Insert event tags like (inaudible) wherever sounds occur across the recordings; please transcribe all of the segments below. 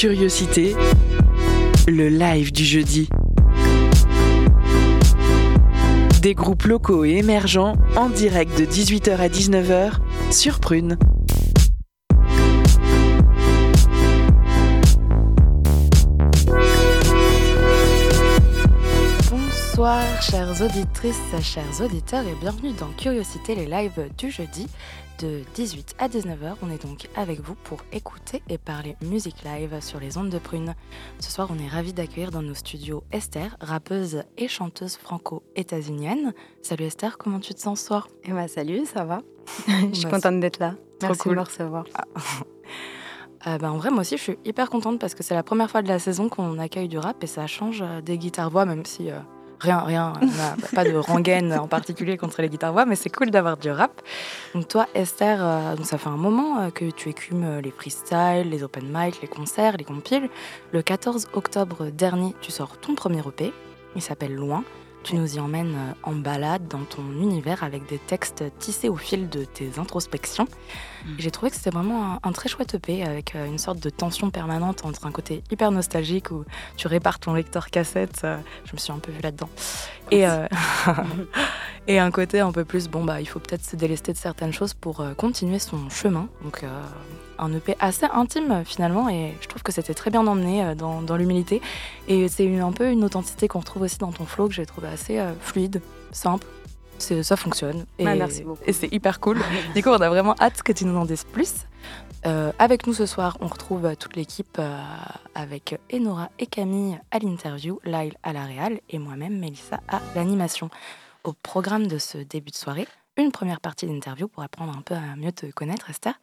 Curiosité, le live du jeudi. Des groupes locaux et émergents en direct de 18h à 19h sur Prune. Bonsoir chères auditrices, chers auditeurs et bienvenue dans Curiosité les lives du jeudi de 18 à 19h. On est donc avec vous pour écouter et parler musique live sur les ondes de prune. Ce soir, on est ravis d'accueillir dans nos studios Esther, rappeuse et chanteuse franco-états-unienne. Salut Esther, comment tu te sens ce soir? Eh ben salut, ça va. (laughs) je suis contente d'être là. Merci cool. de me recevoir. (laughs) Euh, bah, en vrai, moi aussi, je suis hyper contente parce que c'est la première fois de la saison qu'on accueille du rap et ça change euh, des guitares-voix, même si euh, rien, rien, (laughs) pas de rengaine en particulier contre les guitares-voix, mais c'est cool d'avoir du rap. Donc toi, Esther, euh, ça fait un moment euh, que tu écumes euh, les freestyles, les open mic, les concerts, les compiles. Le 14 octobre dernier, tu sors ton premier EP. Il s'appelle Loin. Tu nous y emmènes euh, en balade dans ton univers avec des textes tissés au fil de tes introspections. Et J'ai trouvé que c'était vraiment un, un très chouette EP avec euh, une sorte de tension permanente entre un côté hyper nostalgique où tu répares ton lecteur cassette, euh, je me suis un peu vue là-dedans, et, euh, (laughs) et un côté un peu plus, bon bah il faut peut-être se délester de certaines choses pour euh, continuer son chemin. Donc un EP assez intime finalement et je trouve que c'était très bien emmené euh, dans, dans l'humilité et c'est un peu une authenticité qu'on retrouve aussi dans ton flow que j'ai trouvé assez euh, fluide, simple. Ça fonctionne et, Bah, merci beaucoup. et c'est hyper cool. (laughs) du coup, on a vraiment hâte que tu nous en dises plus. Euh, avec nous ce soir, on retrouve toute l'équipe euh, avec Enora et Camille à l'interview, Lyle à la réal et moi-même, Mélissa, à l'animation. Au programme de ce début de soirée, une première partie d'interview pour apprendre un peu à mieux te connaître, Esther.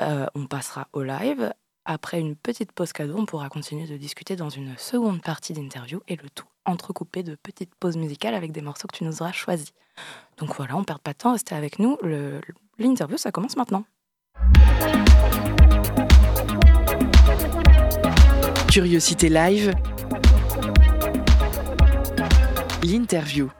Euh, on passera au live. Après une petite pause cadeau, on pourra continuer de discuter dans une seconde partie d'interview et le tout entrecoupé de petites pauses musicales avec des morceaux que tu nous auras choisis. Donc voilà, on perd pas de temps, restez avec nous. L'interview, ça commence maintenant. Curiosité live, l'interview.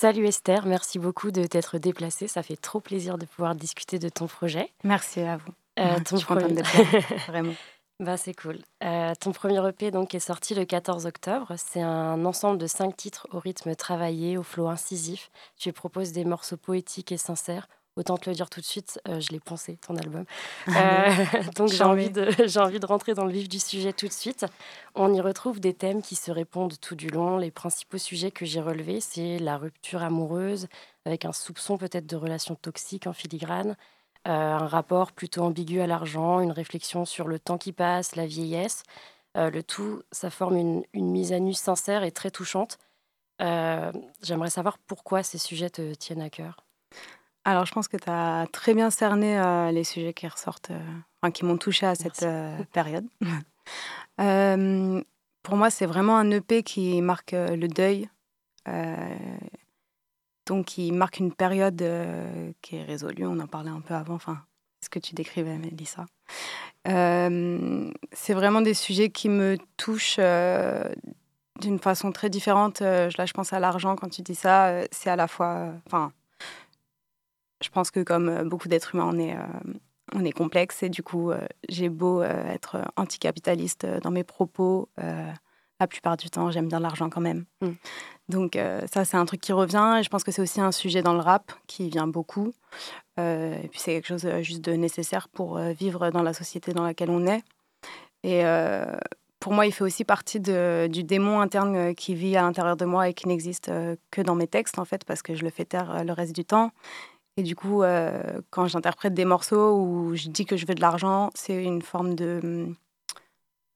Salut Esther, merci beaucoup de t'être déplacée. Ça fait trop plaisir de pouvoir discuter de ton projet. Merci à vous. Euh, (laughs) je ton suis premier- d'être (laughs) vraiment. Bah, c'est cool. Euh, ton premier EP donc, est sorti le 14 octobre. C'est un ensemble de cinq titres au rythme travaillé, au flow incisif. Tu proposes des morceaux poétiques et sincères. Autant te le dire tout de suite, euh, je l'ai pensé, ton album. Euh, (laughs) donc j'ai envie, de, (laughs) j'ai envie de rentrer dans le vif du sujet tout de suite. On y retrouve des thèmes qui se répondent tout du long. Les principaux sujets que j'ai relevés, c'est la rupture amoureuse, avec un soupçon peut-être de relations toxiques en filigrane, euh, un rapport plutôt ambigu à l'argent, une réflexion sur le temps qui passe, la vieillesse. Le tout, ça forme une, une mise à nu sincère et très touchante. J'aimerais savoir pourquoi ces sujets te tiennent à cœur. Alors, je pense que tu as très bien cerné euh, les sujets qui ressortent, euh, enfin, qui m'ont touchée à cette euh, période. (laughs) Pour moi, c'est vraiment un EP qui marque le deuil. donc, qui marque une période qui est résolue. On en parlait un peu avant, enfin, ce que tu décrivais, Mélissa. Euh, c'est vraiment des sujets qui me touchent d'une façon très différente. Là, je pense à l'argent quand tu dis ça. c'est à la fois. Enfin, je pense que comme euh, beaucoup d'êtres humains, on est, euh, on est complexe. Et du coup, euh, j'ai beau être anticapitaliste dans mes propos. la plupart du temps, j'aime bien l'argent quand même. Mm. Donc, ça, c'est un truc qui revient. Et je pense que c'est aussi un sujet dans le rap qui vient beaucoup. Et puis, c'est quelque chose juste de nécessaire pour vivre dans la société dans laquelle on est. Et pour moi, il fait aussi partie de- du démon interne qui vit à l'intérieur de moi et qui n'existe que dans mes textes, en fait, parce que je le fais taire le reste du temps. Et du coup, euh, quand j'interprète des morceaux où je dis que je veux de l'argent, c'est une forme de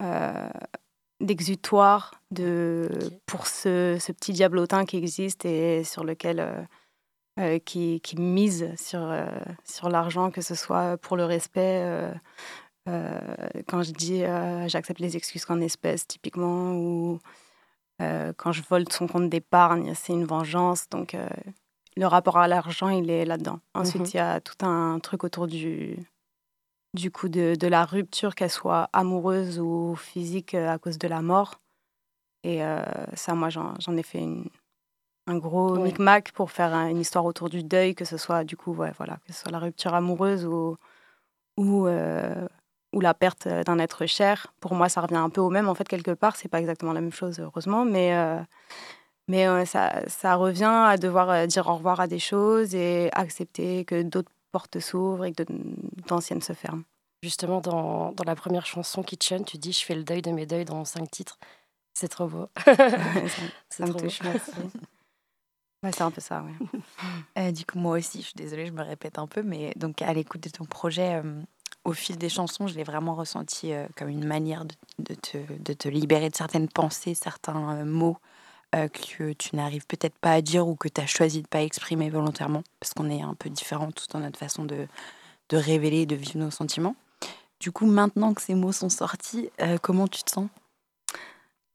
euh, d'exutoire de pour ce, ce petit diablotin qui existe et sur lequel euh, qui, qui mise sur sur l'argent, que ce soit pour le respect. quand je dis j'accepte les excuses qu'en espèces, typiquement, ou quand je vole son compte d'épargne, c'est une vengeance. Donc, le rapport à l'argent, il est là-dedans. Ensuite, Mhm. il y a tout un truc autour du, du coup de, de la rupture, qu'elle soit amoureuse ou physique euh, à cause de la mort. Et euh, ça, moi, j'en ai fait une, un gros micmac pour faire un- une histoire autour du deuil, que ce soit du coup, ouais, voilà, que ce soit la rupture amoureuse ou, ou, euh, ou la perte d'un être cher. Pour moi, ça revient un peu au même, en fait, quelque part. C'est pas exactement la même chose, heureusement, mais, mais ça, ça, revient à devoir dire au revoir à des choses et accepter que d'autres portes s'ouvrent et que d'anciennes se ferment. Justement, dans, dans, la première chanson, Kitchen, tu dis Je fais le deuil de mes deuils dans cinq titres. C'est trop beau. ça, ça me (laughs) touche, merci. (laughs) c'est un peu ça, oui. (laughs) Euh, du coup, moi aussi, je suis désolée, je me répète un peu, mais donc à l'écoute de ton projet, euh, au fil des chansons, je l'ai vraiment ressenti euh, comme une manière de, de, te, de, te, libérer de certaines pensées, certains mots que tu n'arrives peut-être pas à dire ou que tu as choisi de pas exprimer volontairement, parce qu'on est un peu différents tous dans notre façon de, de révéler de vivre nos sentiments. Du coup, maintenant que ces mots sont sortis, comment tu te sens?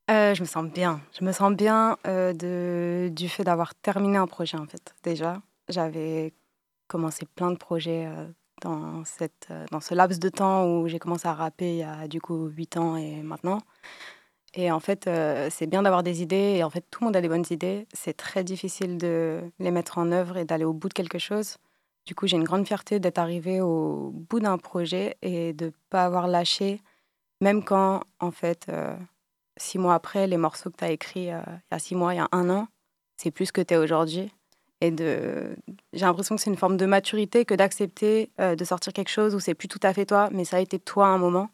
Euh, je me sens bien. Je me sens bien euh, du fait d'avoir terminé un projet, en fait. Déjà, j'avais commencé plein de projets euh, dans, cette, dans ce laps de temps où j'ai commencé à rapper il y a du coup 8 ans et maintenant. Et en fait, c'est bien d'avoir des idées. Et en fait, tout le monde a des bonnes idées. C'est très difficile de les mettre en œuvre et d'aller au bout de quelque chose. Du coup, j'ai une grande fierté d'être arrivée au bout d'un projet et de ne pas avoir lâché, même quand, en fait, six mois après, les morceaux que tu as écrits euh, il y a six mois, il y a un an, c'est plus que tu es aujourd'hui. Et de... j'ai l'impression que c'est une forme de maturité que d'accepter euh, de sortir quelque chose où c'est plus tout à fait toi, mais ça a été toi à un moment.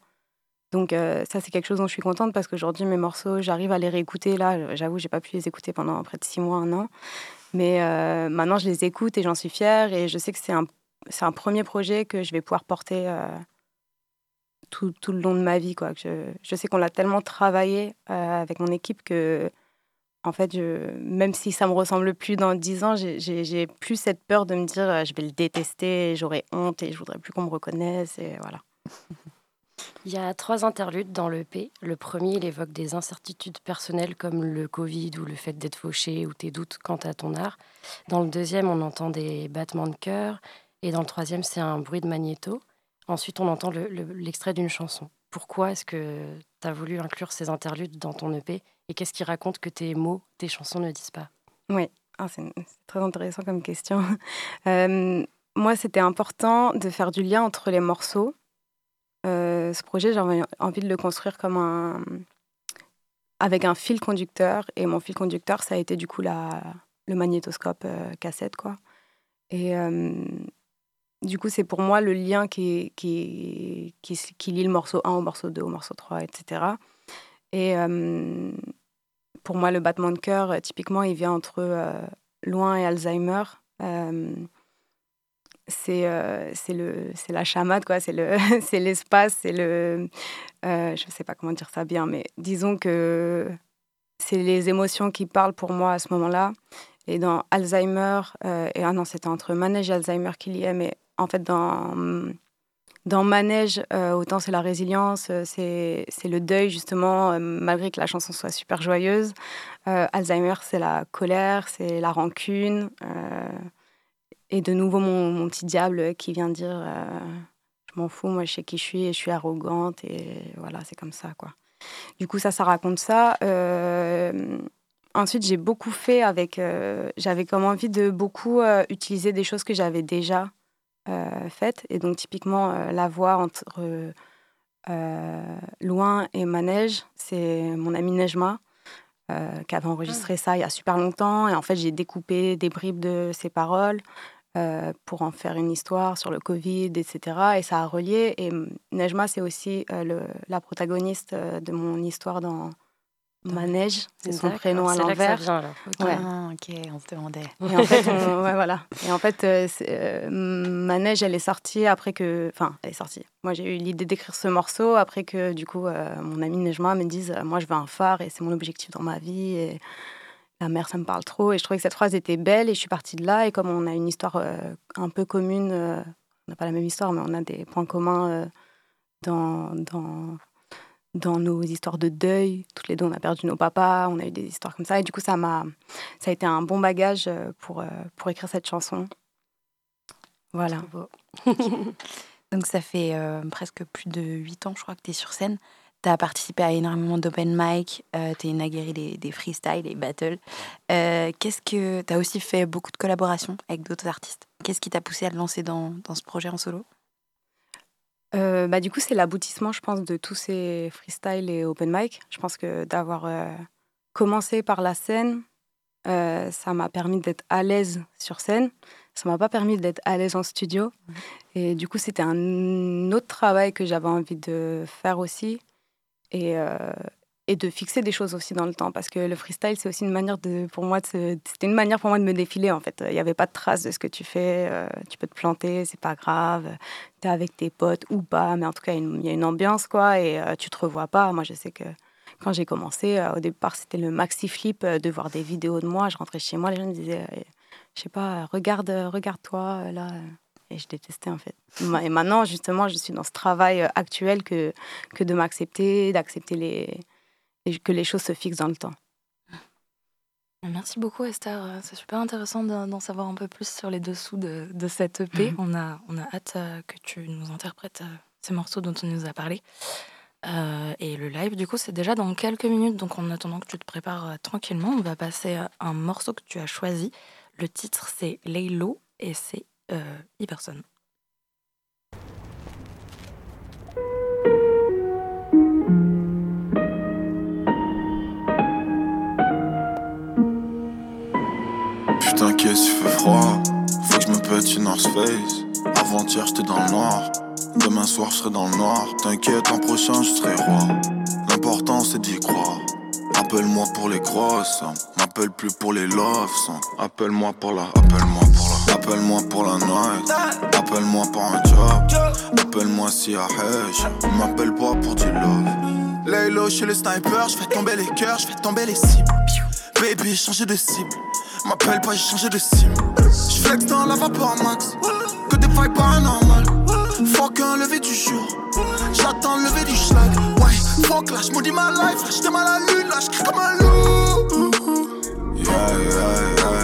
Donc euh, ça, c'est quelque chose dont je suis contente parce qu'aujourd'hui, mes morceaux, j'arrive à les réécouter. Là, j'avoue, j'ai pas pu les écouter pendant près de six mois, un an. Mais maintenant, je les écoute et j'en suis fière. Et je sais que c'est un, un premier projet que je vais pouvoir porter tout, tout, le long de ma vie. Quoi. Je, je sais qu'on l'a tellement travaillé euh, avec mon équipe que, en fait, même si ça me ressemble plus dans dix ans, j'ai plus cette peur de me dire euh, je vais le détester, j'aurai honte et je voudrais plus qu'on me reconnaisse. Et voilà. (laughs) Il y a trois interludes dans le P. Le premier, il évoque des incertitudes personnelles comme le Covid ou le fait d'être fauché ou tes doutes quant à ton art. Dans le deuxième, on entend des battements de cœur. Et dans le troisième, c'est un bruit de magnéto. Ensuite, on entend l'extrait d'une chanson. Pourquoi est-ce que tu as voulu inclure ces interludes dans ton EP Et qu'est-ce qui raconte que tes mots, tes chansons ne disent pas? Oui, ah, c'est très intéressant comme question. (laughs) Euh, moi, c'était important de faire du lien entre les morceaux. Euh, ce projet, j'avais envie de le construire comme un. avec un fil conducteur. Et mon fil conducteur, ça a été du coup la, le magnétoscope euh, cassette, quoi. Et du coup, c'est pour moi le lien qui, qui, qui, qui, lie le morceau 1 au morceau 2, au morceau 3, etc. Et euh, pour moi, le battement de cœur, euh, typiquement, il vient entre euh, loin et Alzheimer. C'est c'est la chamade, quoi. C'est (laughs) l'espace, c'est le. je ne sais pas comment dire ça bien, mais disons que c'est les émotions qui parlent pour moi à ce moment-là. Et dans Alzheimer, et ah non, c'était entre manège et Alzheimer qu'il y est, mais en fait, dans, dans Manège, euh, autant c'est la résilience, euh, c'est, le deuil, justement, euh, malgré que la chanson soit super joyeuse. Alzheimer, c'est la colère, c'est la rancune. Et de nouveau, mon, petit diable qui vient dire Je m'en fous, moi, je sais qui je suis et je suis arrogante. Et voilà, c'est comme ça, quoi. Du coup, ça, ça raconte ça. ensuite, j'ai beaucoup fait avec. j'avais comme envie de beaucoup utiliser des choses que j'avais déjà euh, faite. Et donc, typiquement, euh, la voix entre euh, Loin et Manège, c'est mon ami Nejma. Qui avait enregistré ah. ça il y a super longtemps. Et en fait, j'ai découpé des bribes de ses paroles pour en faire une histoire sur le Covid, etc. Et ça a relié. Et Nejma, c'est aussi le, la protagoniste de mon histoire dans, Manège, c'est son prénom à l'envers. Ouais. Ah, ok, on se demandait. Et en fait, (laughs) ouais, voilà. Et en fait, euh, euh, Manège, elle est sortie après que. Enfin, elle est sortie. Moi, j'ai eu l'idée d'écrire ce morceau après que, du coup, euh, mon ami Nejma me dise Moi, je veux un phare et c'est mon objectif dans ma vie. Et la mer, ça me parle trop. Et je trouvais que cette phrase était belle et je suis partie de là. Et comme on a une histoire un peu commune, on n'a pas la même histoire, mais on a des points communs dans, dans dans nos histoires de deuil. Toutes les deux, on a perdu nos papas, on a eu des histoires comme ça. Et du coup, ça m'a, ça a été un bon bagage euh, pour, euh, pour écrire cette chanson. Voilà. (laughs) Donc, ça fait euh, presque plus de huit ans, je crois, que tu es sur scène. Tu as participé à énormément d'open mic, tu es une aguerrie des, des freestyles, des battles. qu'est-ce que tu as aussi fait beaucoup de collaborations avec d'autres artistes Qu'est-ce qui t'a poussé à te lancer dans, dans ce projet en solo? Euh, bah, du coup, c'est l'aboutissement, je pense, de tous ces freestyle et open mic. Je pense que d'avoir euh, commencé par la scène, euh, ça m'a permis d'être à l'aise sur scène. Ça m'a pas permis d'être à l'aise en studio. Et du coup, c'était un autre travail que j'avais envie de faire aussi. Et, et de fixer des choses aussi dans le temps parce que le freestyle c'est aussi une manière de pour moi c'était une manière pour moi de me défiler en fait. Il n'y avait pas de trace de ce que tu fais euh, tu peux te planter c'est pas grave tu es avec tes potes ou pas mais en tout cas il y a une ambiance quoi et euh, tu te revois pas. Moi je sais que quand j'ai commencé euh, au départ c'était le maxi flip de voir des vidéos de moi. Je rentrais chez moi les gens me disaient je sais pas regarde regarde toi là et je détestais en fait. Et maintenant, justement, je suis dans ce travail actuel que, que de m'accepter, d'accepter les, et que les choses se fixent dans le temps. Merci beaucoup Esther, c'est super intéressant d'en savoir un peu plus sur les dessous de, de cette EP. Mhm. On, a, on a hâte euh, que tu nous interprètes euh, ces morceaux dont tu nous as parlé. Euh, et le live, du coup, c'est déjà dans quelques minutes. Donc, en attendant que tu te prépares tranquillement, on va passer à un morceau que tu as choisi. Le titre, c'est Laylo et c'est euh, Iverson. T'inquiète, il fait froid? Faut que je me pète une North Face. Avant-hier, j'étais dans le noir. Demain soir, je serai dans le noir. T'inquiète, l'an prochain, je serai roi. L'important, c'est d'y croire. Appelle-moi pour les crosses, m'appelle plus pour les loves. Appelle-moi pour la, appelle-moi pour la, appelle-moi pour la night. Appelle-moi pour un job, appelle-moi si à M'appelle pas pour du love. Laylo chez le sniper, je fais tomber les cœurs, je fais tomber les cibles. Baby, changer de cible. M'appelle pas, j'ai changé de sim. J'flex dans la vapeur max. Que des failles paranormales. Fuck un lever du jour. J'attends le lever du schlag. Ouais, fuck là, j'maudis ma life. Là, mal à la lune. Là, j'cris comme un loup. Yeah, yeah, yeah,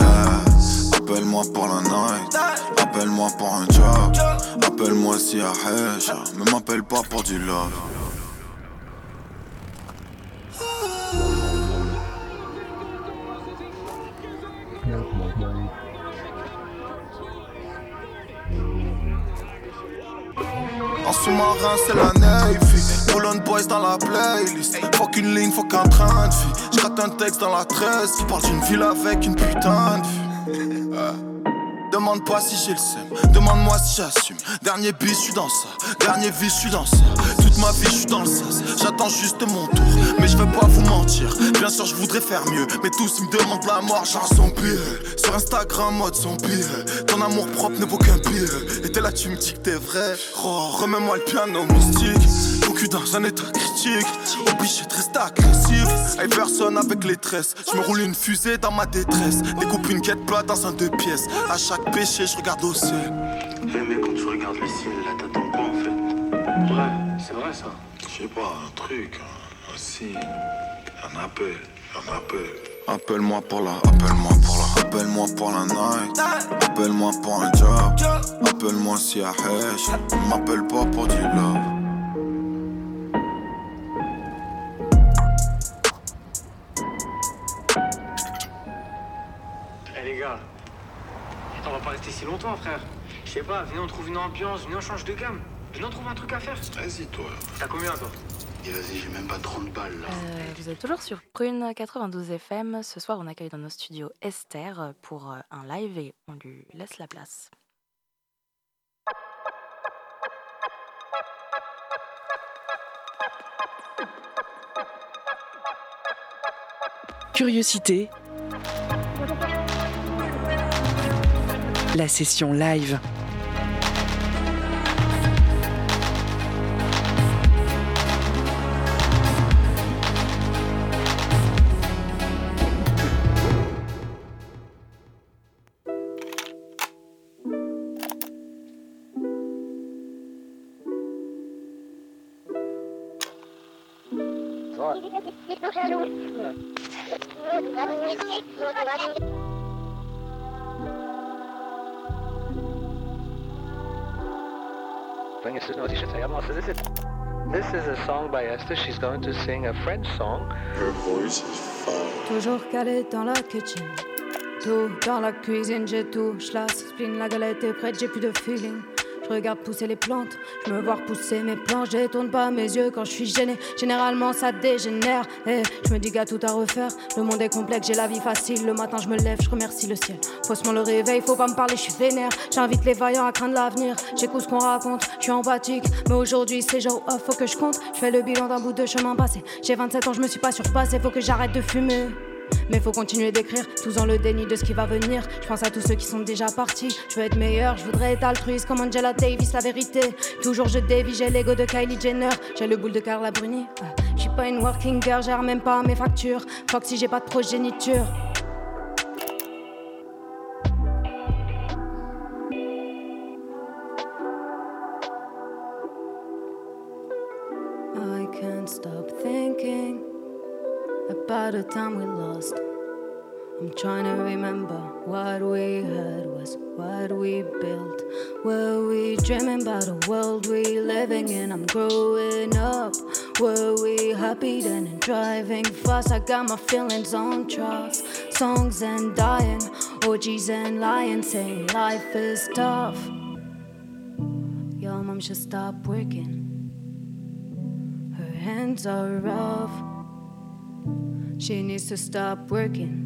yeah, Appelle-moi pour la night. Appelle-moi pour un job. Appelle-moi si à Mais m'appelle pas pour du love. En sous-marin, c'est la Navy. Pull boys dans la playlist. Faut qu'une ligne, faut qu'un train de vie. J'gratte un texte dans la tresse qui parle d'une ville avec une putain de vie. Demande pas si j'ai le seum, demande-moi si j'assume. Dernier bis, je suis dans ça. Dernier vie, je suis dans ça. Toute ma vie, je suis dans le sas. J'attends juste mon tour, mais je veux pas vous mentir. Bien sûr, je voudrais faire mieux, mais tous me demandent la mort, genre son pire. Sur Instagram, mode son pire. Ton amour propre ne vaut qu'un pire. Et t'es là, tu me dis que t'es vrai. Oh, remets-moi le piano cul dans un état critique. Obligé de rester agressif. Hey, personne avec les tresses. Je me roule une fusée dans ma détresse. Découpe une quête plate dans un deux pièces. À chaque péché, je regarde au ciel. Eh mais quand tu regardes le ciel, là t'attends quoi en fait Ouais, c'est vrai ça. Je sais pas, un truc, un, signe, un appel, un appel. Appelle-moi pour la, appelle-moi pour la, appelle-moi pour la night, appelle-moi pour un job, appelle-moi si à m'appelle pas pour du love. On va pas rester si longtemps, frère. Je sais pas, venez on trouve une ambiance, venez on change de gamme. Venez on trouve un truc à faire. Vas-y, toi. T'as combien, toi Et vas-y, j'ai même pas 30 balles, là. Euh, vous êtes toujours sur Prune 92 FM. Ce soir, on accueille dans nos studios Esther pour euh, un live et on lui laisse la place. Curiosité la session live. This is a song by Esther. She's going to sing a French song. Her voice is fire. Toujours calé dans la kitchen. Tout dans la cuisine, j'ai tout. J'lasse, spleen, la galette est prête, j'ai plus de feeling. Je regarde pousser les plantes, je me vois pousser mes planches. Je tourne pas mes yeux quand je suis gêné. Généralement, ça dégénère. Et je me dis a tout à refaire. Le monde est complexe, j'ai la vie facile. Le matin, je me lève, je remercie le ciel. Faussement le réveil, faut pas me parler, je suis vénère. J'invite les vaillants à craindre l'avenir. J'écoute ce qu'on raconte, je suis empathique. Mais aujourd'hui, c'est genre off, faut que je compte. Je fais le bilan d'un bout de chemin passé. J'ai 27 ans, je me suis pas surpassé, faut que j'arrête de fumer. Mais faut continuer d'écrire, tous en le déni de ce qui va venir. Je pense à tous ceux qui sont déjà partis. Je veux être meilleur, je voudrais être altruiste comme Angela Davis, la vérité. Toujours je dévie, j'ai l'ego de Kylie Jenner. J'ai le boule de Carla Bruni. Je suis pas une working girl, gère même pas mes factures. Fuck si j'ai pas de progéniture. About time we. I'm trying to remember what we had was what we built. Were we dreaming about a world we living in? I'm growing up. Were we happy then and driving fast? I got my feelings on tracks, songs and dying, orgies and lying, saying life is tough. Your mom should stop working. Her hands are rough. She needs to stop working.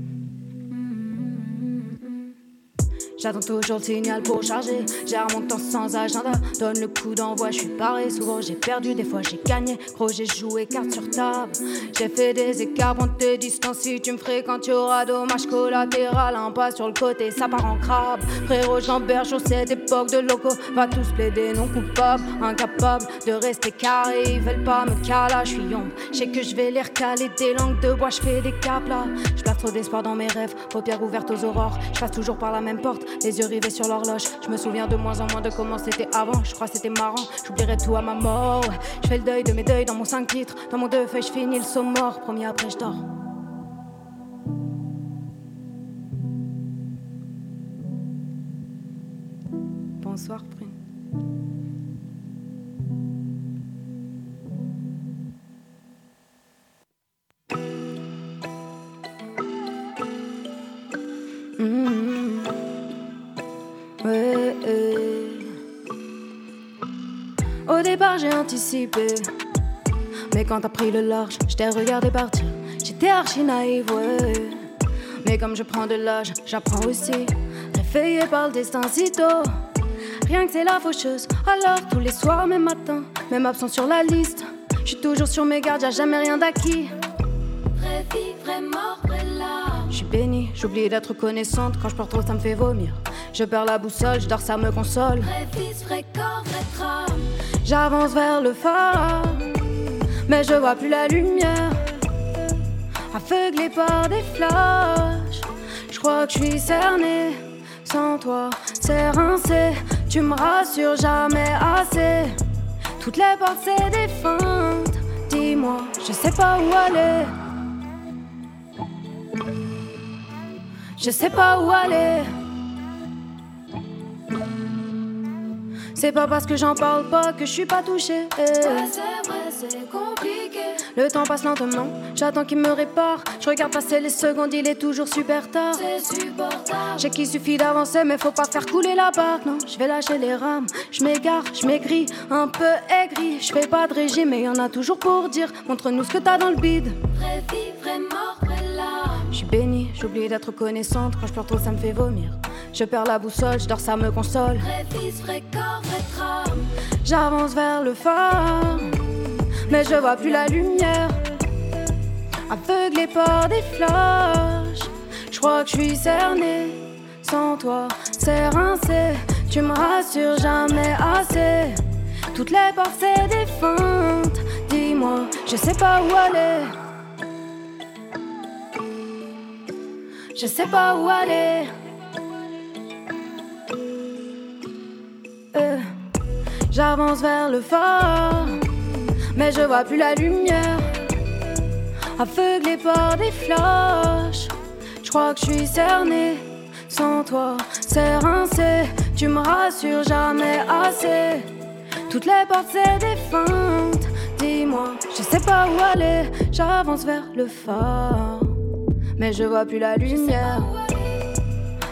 J'attends toujours le signal pour charger. Gère mon temps sans agenda. Donne le coup d'envoi, je suis paré. Souvent j'ai perdu, des fois j'ai gagné. Gros, j'ai joué carte sur table. J'ai fait des écarts pour te distancer. Si tu me fréquentes, tu auras dommage collatéral. Un pas sur le côté, ça part en crabe. Frérot, j'emberge sur cette époque de locaux. Va tous plaider non coupable. Incapable de rester carré. Ils veulent pas me caler, je suis. Je sais que je vais les recaler. Des langues de bois, je fais des caps là. Je trop d'espoir dans mes rêves. Paupières ouvertes aux aurores. Je passe toujours par la même porte les yeux rivés sur l'horloge. Je me souviens de moins en moins de comment c'était avant. Je crois que c'était marrant, j'oublierai tout à ma mort. Je fais le deuil de mes deuils dans mon 5 titres. Dans mon deux feuilles, je finis le saut mort. Promis après, je dors. Bonsoir, Prune. J'ai anticipé. Mais quand t'as pris le large, je t'ai regardé partir. J'étais archi naïve, ouais. Mais comme je prends de l'âge, j'apprends aussi. Réveillé par le destin si tôt. Rien que c'est la faucheuse. Alors, tous les soirs, même matin, même absent sur la liste. Je suis toujours sur mes gardes, y'a jamais rien d'acquis. Vrai vie, vrai mort, vrai là. Je suis bénie, j'oublie d'être connaissante. Quand je porte trop, ça me fait vomir. Je perds la boussole, je dors, ça me console. Vrai fils, vrai corps, vrai trame. J'avance vers le phare, mais je vois plus la lumière. Aveuglé par des flashs, je crois que je suis cerné. Sans toi, c'est rincé. Tu me rassures jamais assez. Toutes les portes, c'est des. Dis-moi, je sais pas où aller. Je sais pas où aller. C'est pas parce que j'en parle pas que je suis pas touchée. Ouais, c'est vrai, c'est compliqué. Le temps passe lentement, j'attends qu'il me répare. Je regarde passer les secondes, il est toujours super tard. C'est supportable. J'ai qu'il suffit d'avancer, mais faut pas faire couler la barque. Non, je vais lâcher les rames, je m'égare, je maigris, un peu aigri. Je fais pas de régime, mais y en a toujours pour dire. Montre-nous ce que t'as dans le bide. Vrai vie, vrai mort. Je suis j'oublie d'être connaissante. Quand je pleure trop, ça me fait vomir. Je perds la boussole, je dors, ça me console. J'avance vers le phare, mais je vois plus la lumière. Aveuglé par des flashs, je crois que je suis cerné. Sans toi, c'est rincé. Tu me rassures jamais assez. Toutes les portes, c'est des feintes. Dis-moi, je sais pas où aller. Je sais pas où aller. Euh, J'avance vers le phare, mais je vois plus la lumière. Aveuglé par des flashs, je crois que je suis cerné. Sans toi, c'est rincé. Tu me rassures jamais assez. Toutes les portes, c'est des. Dis-moi, je sais pas où aller. J'avance vers le phare, mais je vois plus la lumière.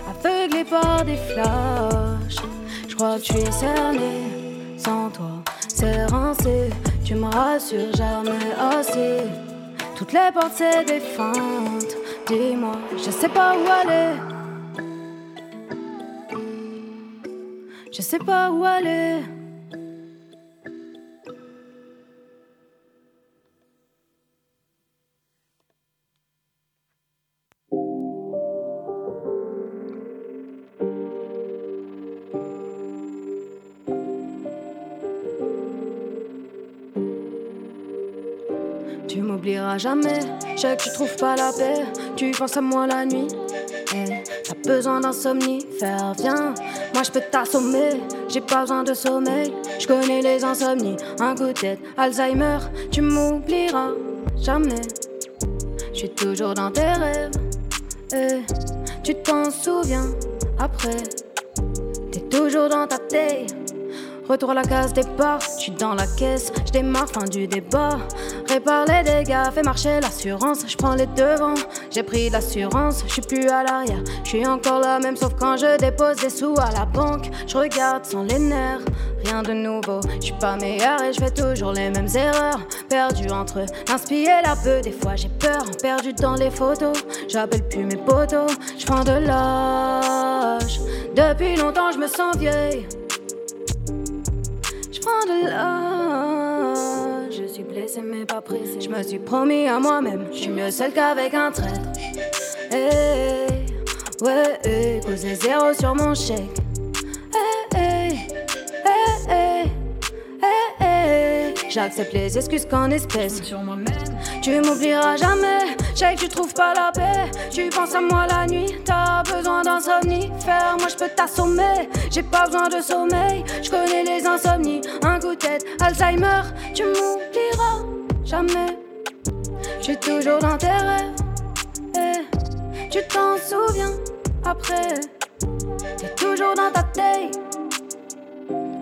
Aveuglé par des flashs. crois que je suis cerné. Sans toi, c'est rincé. Tu me rassures jamais assez. Toutes les portes, c'est des. Dis-moi, je sais pas où aller. Je sais pas où aller. Jamais, je sais que tu trouves pas la paix, tu penses à moi la nuit. Eh, T'as besoin d'un somnifère, viens, moi je peux t'assommer, j'ai pas besoin de sommeil, je connais les insomnies, un coup de tête, Alzheimer, tu m'oublieras jamais. Je suis toujours dans tes rêves, eh, tu t'en souviens après, t'es toujours dans ta tête. Retour à la case départ, je suis dans la caisse, je démarre fin du débat. Répare les dégâts, fais marcher l'assurance, je prends les devants. J'ai pris l'assurance, je suis plus à l'arrière, je suis encore là même sauf quand je dépose des sous à la banque. Je regarde sans les nerfs, rien de nouveau, je suis pas meilleur et je fais toujours les mêmes erreurs. Perdu entre l'inspire et la peu, des fois j'ai peur, perdu dans les photos. J'appelle plus mes potos, je prends de l'âge. Depuis longtemps je me sens vieille. Je prends de l'âge. Mais pas. Je me suis promis à moi-même. Je suis mieux seule qu'avec un traître. Hey, ouais, hey, poser zéro sur mon chèque. Hey, hey, hey, hey, hey, hey. J'accepte les excuses qu'en espèces. Tu m'oublieras jamais. Je sais que tu trouves pas la paix. Tu penses à moi la nuit. T'as besoin d'un somnifère. Moi je peux t'assommer. J'ai pas besoin de sommeil. Je connais les insomnies. Un coup de tête, Alzheimer. Tu m'oublieras jamais. Je suis toujours dans tes rêves. Eh, tu t'en souviens après. T'es toujours dans ta tête.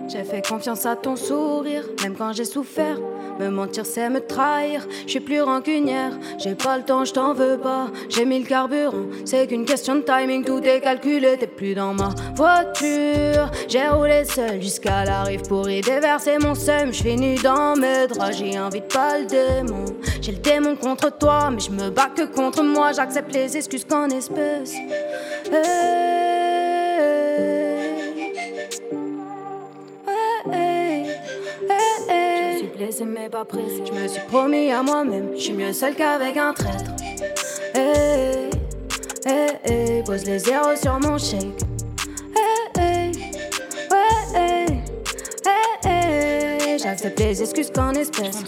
J'ai fait confiance à ton sourire, même quand j'ai souffert. Me mentir, c'est me trahir. Je suis plus rancunière, j'ai pas le temps, je t'en veux pas. J'ai mis le carburant, c'est qu'une question de timing, tout est calculé. T'es plus dans ma voiture. J'ai roulé seul jusqu'à la rive pour y déverser mon seum. Je finis dans mes draps, j'y invite pas le démon. J'ai le démon contre toi, mais je me bats que contre moi. J'accepte les excuses qu'en espèces. Hey. Pas. Je me suis promis à moi-même. Je suis mieux seule qu'avec un traître. Hey, hey, hey. Pose les zéros sur mon chèque. Hey, hey. Hey. Hey, hey. J'accepte les excuses qu'en espèces.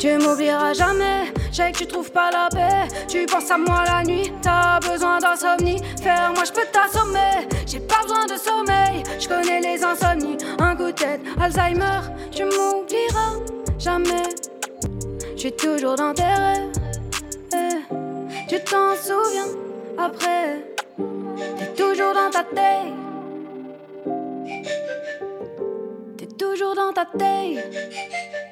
Tu m'oublieras jamais. Je sais que tu trouves pas la paix. Tu penses à moi la nuit. T'as besoin d'un somnifère. Moi je peux t'assommer. J'ai pas besoin de sommeil. Je connais les insomnies. Un coup de tête, Alzheimer. Tu m'oublieras jamais. Je suis toujours dans tes rêves. Eh, Tu t'en souviens après. T'es toujours dans ta tête. T'es toujours dans ta tête.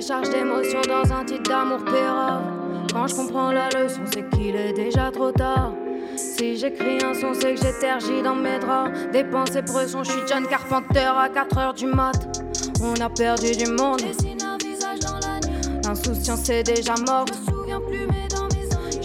Décharge d'émotions dans un titre d'amour pérave. Quand je comprends la leçon, c'est qu'il est déjà trop tard. Si j'écris un son, c'est que j'étergis dans mes draps. Des pensées pression, je suis John Carpenter à 4h du mat. On a perdu du monde. L'insouciance est déjà mort.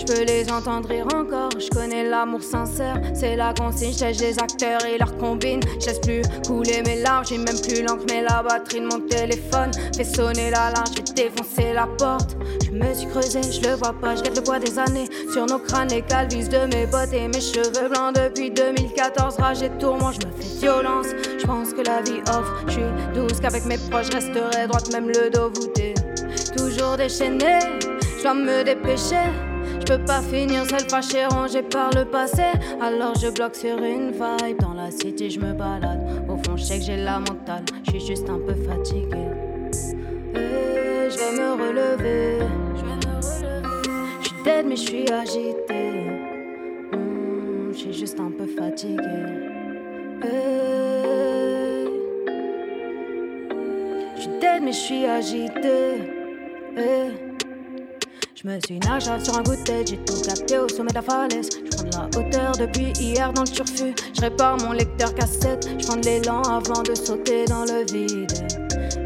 Je peux les entendre rire encore. Je connais l'amour sincère. C'est la consigne. Cherche les acteurs et leurs combines. Je laisse plus couler mes larmes. J'ai même plus l'encre, mais la batterie de mon téléphone fait sonner l'alarme. Je vais défoncer la porte. Je me suis creusé, je le vois pas. Je le poids des années sur nos crânes. Les calvis de mes bottes et mes cheveux blancs depuis 2014. Rage et tourment, je me fais violence. Je pense que la vie offre. Je suis douce qu'avec mes proches, je resterai droite, même le dos voûté. Toujours déchaîné, je dois me dépêcher. Je peux pas finir seul fâché, rangé par le passé. Alors je bloque sur une vibe. Dans la cité, je me balade. Au fond, je sais que j'ai la mentale. Je suis juste un peu fatigué. Et je vais me relever. Je suis dead, mais je suis agité. juste un peu fatigué. Je suis dead, mais je suis agité. Eh. Je me suis nagé sur un goût de j'ai tout capté au sommet de la falaise. Je prends de la hauteur depuis hier dans le turfu. Je répare mon lecteur cassette, je prends de l'élan avant de sauter dans le vide.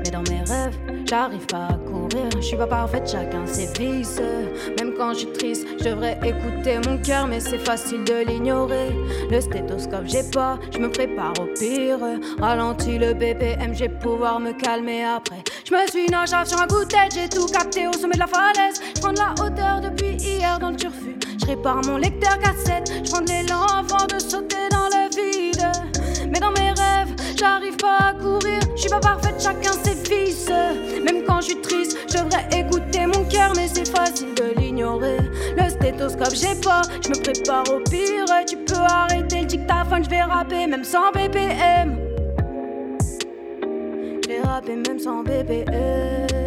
Mais dans mes rêves, j'arrive pas à courir. Je suis pas parfaite, chacun ses vices. Même quand je suis triste, je devrais écouter mon cœur, mais c'est facile de l'ignorer. Le stéthoscope, j'ai pas, je me prépare au pire. Ralentis le BPM, j'ai pouvoir me calmer après. Je me suis nagé sur un coup de tête, j'ai tout capté au sommet de la falaise. Je prends de la hauteur depuis hier dans le turfu. Je répare mon lecteur cassette, je prends de l'élan avant de sauter dans le vide. Mais dans mes rêves, j'arrive pas à courir. Je suis pas parfaite, chacun ses fils. Même quand je suis triste, je devrais écouter mon cœur, mais c'est facile de l'ignorer. Le stéthoscope, j'ai pas, je me prépare au pire. Tu peux arrêter le dictaphone, je vais rapper même sans BPM. Je rapper même sans BPM.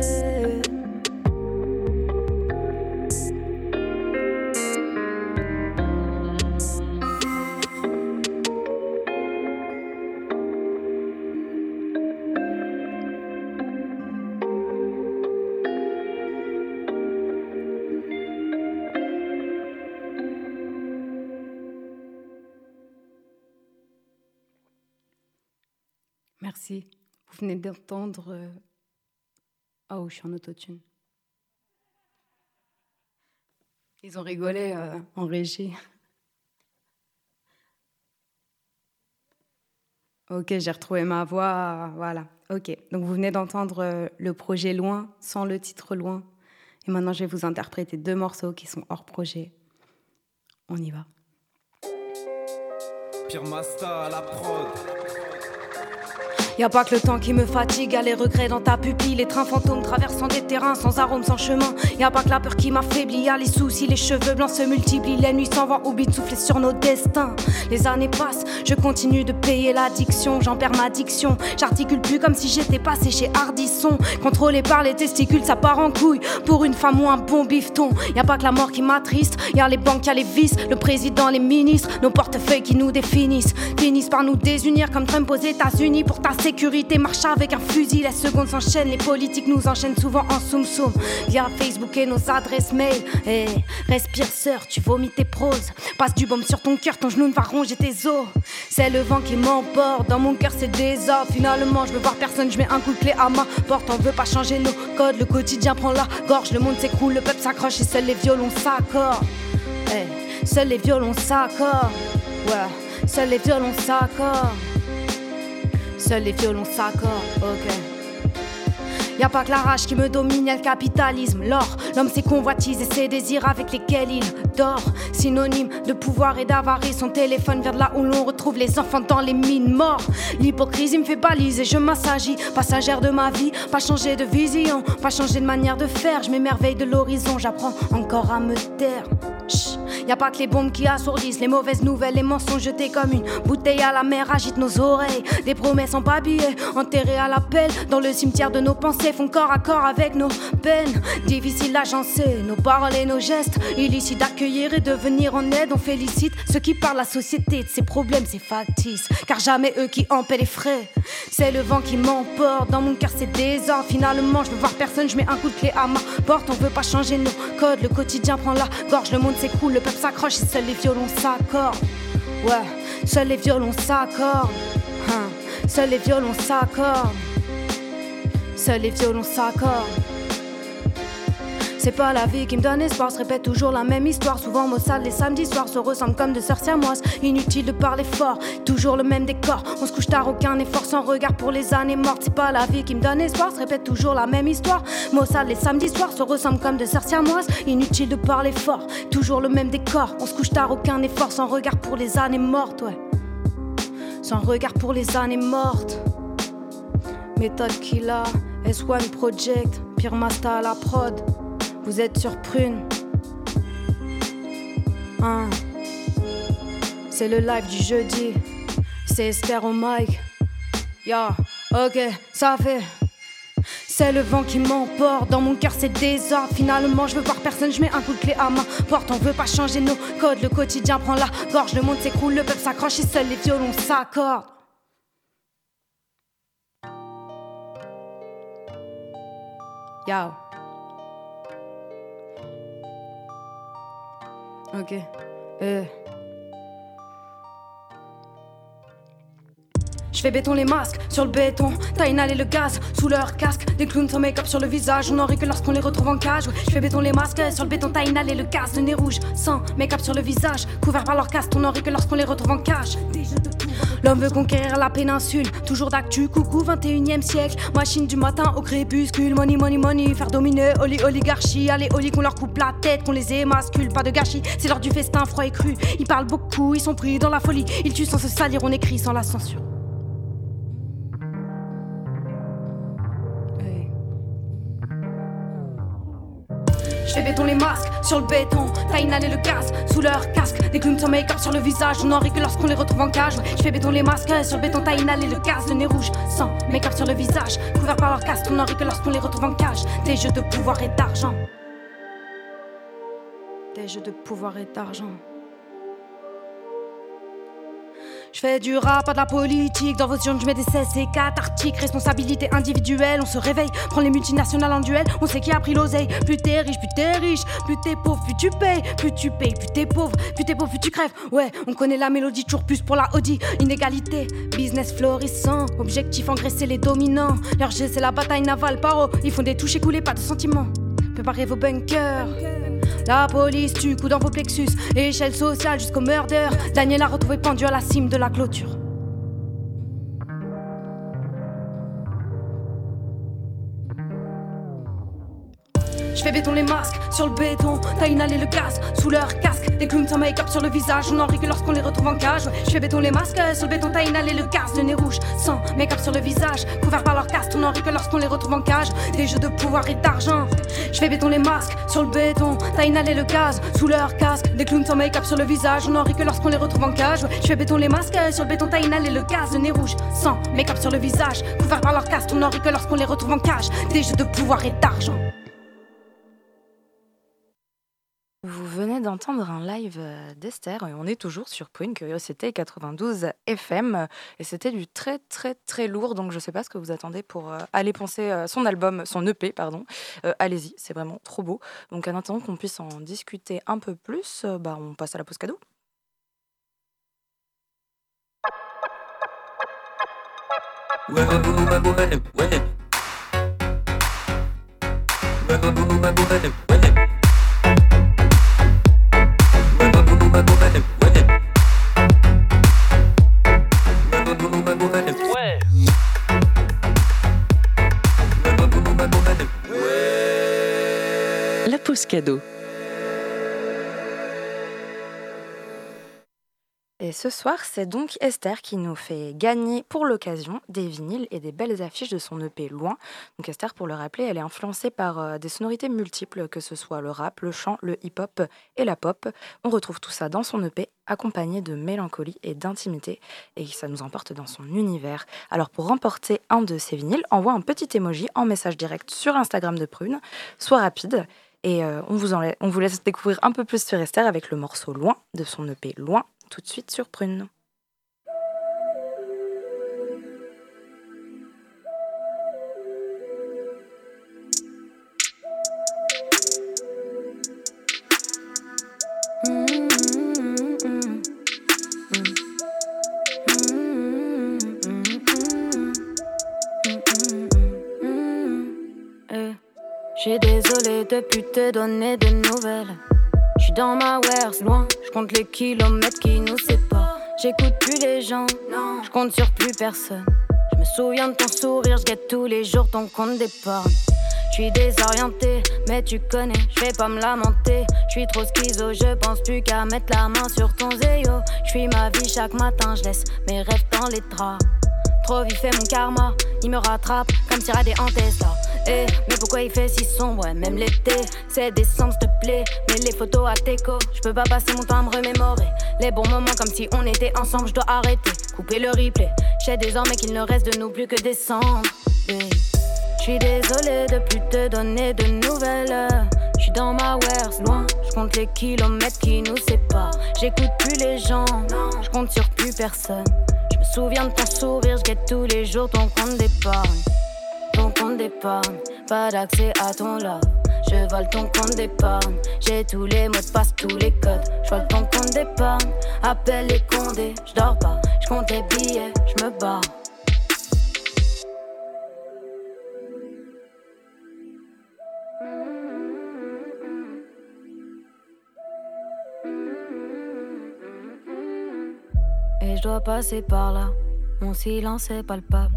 Vous venez d'entendre. euh, Oh, je suis en autotune. Ils ont rigolé euh, en régie. (laughs) Ok, j'ai retrouvé ma voix. Voilà. Ok. Donc vous venez d'entendre euh, le projet Loin sans le titre Loin. Et maintenant, je vais vous interpréter deux morceaux qui sont hors projet. On y va. Pire Masta à la prod. Y a pas que le temps qui me fatigue, y'a les regrets dans ta pupille, les trains fantômes traversant des terrains sans arôme, sans chemin. Y a pas que la peur qui m'affaiblit, y'a les soucis, les cheveux blancs se multiplient, les nuits s'en vont, oublie de souffler sur nos destins. Les années passent, je continue de payer l'addiction, j'en perds ma diction. J'articule plus comme si j'étais passé chez Hardisson. Contrôlé par les testicules, ça part en couille. Pour une femme ou un bon bifton, y a pas que la mort qui m'attriste, y a les banques, y a les vices, le président, les ministres, nos portefeuilles qui nous définissent. Finissent par nous désunir comme Trump aux États-Unis pour ta sécurité. Marche avec un fusil, les secondes s'enchaînent, les politiques nous enchaînent souvent en soum soum. Via Facebook et nos adresses mail. Eh, respire, sœur, tu vomis tes proses. Passe du baume sur ton cœur, ton genou ne va ronger tes os. C'est le vent qui m'emporte, dans mon cœur c'est désordre. Finalement, je veux voir personne, je mets un coup de clé à ma porte. On veut pas changer nos codes, le quotidien prend la gorge, le monde s'écroule, le peuple s'accroche et seuls les violons s'accordent. Eh, seuls les violons s'accordent. Ouais, seuls les violons s'accordent. Seuls les violons s'accordent, ok. Y a pas que la rage qui me domine, y'a le capitalisme, l'or. L'homme ses convoitises et ses désirs avec lesquels il dort. Synonyme de pouvoir et d'avarice, son téléphone vient de là où l'on retrouve les enfants dans les mines morts. L'hypocrisie me fait baliser, je m'assagis. Passagère de ma vie, pas changer de vision, pas changer de manière de faire. Je m'émerveille de l'horizon, j'apprends encore à me taire. Chut. Y a pas que les bombes qui assourdissent, les mauvaises nouvelles, les mensonges jetés comme une bouteille à la mer agitent nos oreilles. Des promesses en papier, enterrées à la pelle, dans le cimetière de nos pensées, font corps à corps avec nos peines. Difficile d'agencer nos paroles et nos gestes, illicite d'accueillir et de venir en aide. On félicite ceux qui parlent la société de ses problèmes, c'est factice, car jamais eux qui en paient les frais. C'est le vent qui m'emporte, dans mon cœur c'est désordre. Finalement, je veux voir personne, je mets un coup de clé à ma porte. On veut pas changer nos codes, le quotidien prend la gorge, le monde s'écroule, le peuple s'accroche et seuls les violons s'accordent. Ouais, seuls les violons s'accordent. Hein, Seuls les violons s'accordent. Seuls les violons s'accordent. C'est pas la vie qui me donne espoir, se répète toujours la même histoire. Souvent, Mossad, les samedis soirs se ressemblent comme deux sœurs siamoises. Inutile de parler fort, toujours le même décor. On se couche tard, aucun effort sans regard pour les années mortes. C'est pas la vie qui me donne espoir, se répète toujours la même histoire. Mossad, les samedis soirs se ressemblent comme deux sœurs siamoises. Inutile de parler fort, toujours le même décor. On se couche tard, aucun effort sans regard pour les années mortes, ouais. Sans regard pour les années mortes. Méthode Killa, S1 Project, Pire Masta à la prod. Vous êtes sur Prune. Hein. C'est le live du jeudi. C'est Esther au mic. Ya, ok, ça fait. C'est le vent qui m'emporte, dans mon cœur c'est désordre. Finalement, je veux voir personne, je mets un coup de clé à ma porte. On veut pas changer nos codes, le quotidien prend la gorge, le monde s'écroule, le peuple s'accroche et seuls les violons s'accordent. Já. Ok. Uh. Je fais béton les masques sur le béton, t'as inhalé le gaz sous leur casque. Des clowns sans make-up sur le visage, on en rit que lorsqu'on les retrouve en cage. Je fais béton les masques sur le béton, t'as inhalé le gaz, le nez rouge sans make-up sur le visage, couvert par leur casque, on en rit que lorsqu'on les retrouve en cage. L'homme veut conquérir la péninsule, toujours d'actu, coucou 21 e siècle. Machine du matin au crépuscule, money, money, money, faire dominer oli, oligarchie. Allez, oli, qu'on leur coupe la tête, qu'on les émascule, pas de gâchis. C'est l'heure du festin froid et cru. Ils parlent beaucoup, ils sont pris dans la folie. Ils tuent sans se salir, on écrit sans la censure. Je fais béton les masques sur le béton, t'as inhalé le gaz sous leur casque. Des clowns sans make-up sur le visage, on en rit que lorsqu'on les retrouve en cage. Je fais béton les masques sur le béton, t'as inhalé le gaz, le nez rouge sans make-up sur le visage, couvert par leur casque, on en rit que lorsqu'on les retrouve en cage. Des jeux de pouvoir et d'argent. Des jeux de pouvoir et d'argent. Je fais du rap, pas de la politique. Dans vos urnes, je mets des cesses et cathartiques. Responsabilité individuelle, on se réveille. Prends les multinationales en duel, on sait qui a pris l'oseille. Plus t'es riche, plus t'es riche. Plus t'es pauvre, plus tu payes. Plus tu payes, plus t'es pauvre. Plus t'es pauvre, plus tu crèves. Ouais, on connaît la mélodie, toujours plus pour la Audi. Inégalité, business florissant. Objectif engraisser les dominants. Leur jeu, c'est la bataille navale. Paro, ils font des touches écoulées, pas de sentiments. Préparez vos bunkers. La police tue, coup dans vos plexus. Échelle sociale jusqu'au murder. Daniel a retrouvé pendu à la cime de la clôture. Je fais béton les masques sur le béton, t'as inhalé le gaz sous leur casque. Des clowns sans make-up sur le visage, on en rit que lorsqu'on les retrouve en cage. Je fais béton les masques sur le béton, t'as inhalé le gaz, le nez rouge sans make-up sur le visage, couvert par leur casque, on en rit que lorsqu'on les retrouve en cage. Des jeux de pouvoir et d'argent. Je fais béton les masques sur le béton, t'as inhalé le gaz sous leur casque. Des clowns sans make-up sur le visage, on en rit que lorsqu'on les retrouve en cage. Je fais béton les masques sur le béton, t'as inhalé le gaz, le nez rouge sans make-up sur le visage, couvert par leur casque, on en rit que lorsqu'on les retrouve en cage. Des jeux de pouvoir et d'argent. Vous venez d'entendre un live euh, d'Esther et on est toujours sur Prune Curiosité 92 FM et c'était du très très très lourd donc je sais pas ce que vous attendez pour euh, aller penser euh, son album, son EP pardon. Allez-y, c'est vraiment trop beau. Donc en attendant qu'on puisse en discuter un peu plus, bah, on passe à la pause cadeau. Et ce soir, c'est donc Esther qui nous fait gagner pour l'occasion des vinyles et des belles affiches de son EP Loin. Donc Esther, pour le rappeler, elle est influencée par euh, des sonorités multiples, que ce soit le rap, le chant, le hip-hop et la pop. On retrouve tout ça dans son EP, accompagné de mélancolie et d'intimité, et ça nous emporte dans son univers. Alors pour remporter un de ces vinyles, envoie un petit emoji en message direct sur Instagram de Prune. Sois rapide. Et euh, on, vous en on vous laisse découvrir un peu plus sur Esther avec le morceau Loin de son EP Loin, tout de suite sur Prune. J'ai désolé depuis te donner des nouvelles. Je suis dans ma wares, loin. Je compte les kilomètres qui nous séparent. J'écoute plus les gens, non. Je compte sur plus personne. Je me souviens de ton sourire, je guette tous les jours ton compte d'épargne. Je suis désorienté, mais tu connais, je vais pas me lamenter. Je suis trop schizo, je pense plus qu'à mettre la main sur ton zéyo. Je suis ma vie chaque matin, je laisse mes rêves dans les draps. Trop vif est mon karma, il me rattrape comme tiré des en. Eh, mais pourquoi il fait si sombre, même l'été C'est décembre, s'il te plaît, mais les photos à teco Je peux pas passer mon temps à me remémorer Les bons moments comme si on était ensemble, je dois arrêter Couper le replay, je sais désormais qu'il ne reste de nous plus que des cendres Eh. Je suis désolée de plus te donner de nouvelles. Je suis dans ma wares, loin. Je compte les kilomètres qui nous séparent. J'écoute plus les gens, je compte sur plus personne. Je me souviens de ton sourire, je tous les jours ton compte d'épargne. Pas d'accès à ton love. Je vole ton compte d'épargne. J'ai tous les mots de passe, tous les codes. Je vole ton compte d'épargne. Appelle les condés. Je dors pas. Je compte les billets. Je me barre. Et je dois passer par là. Mon silence est palpable.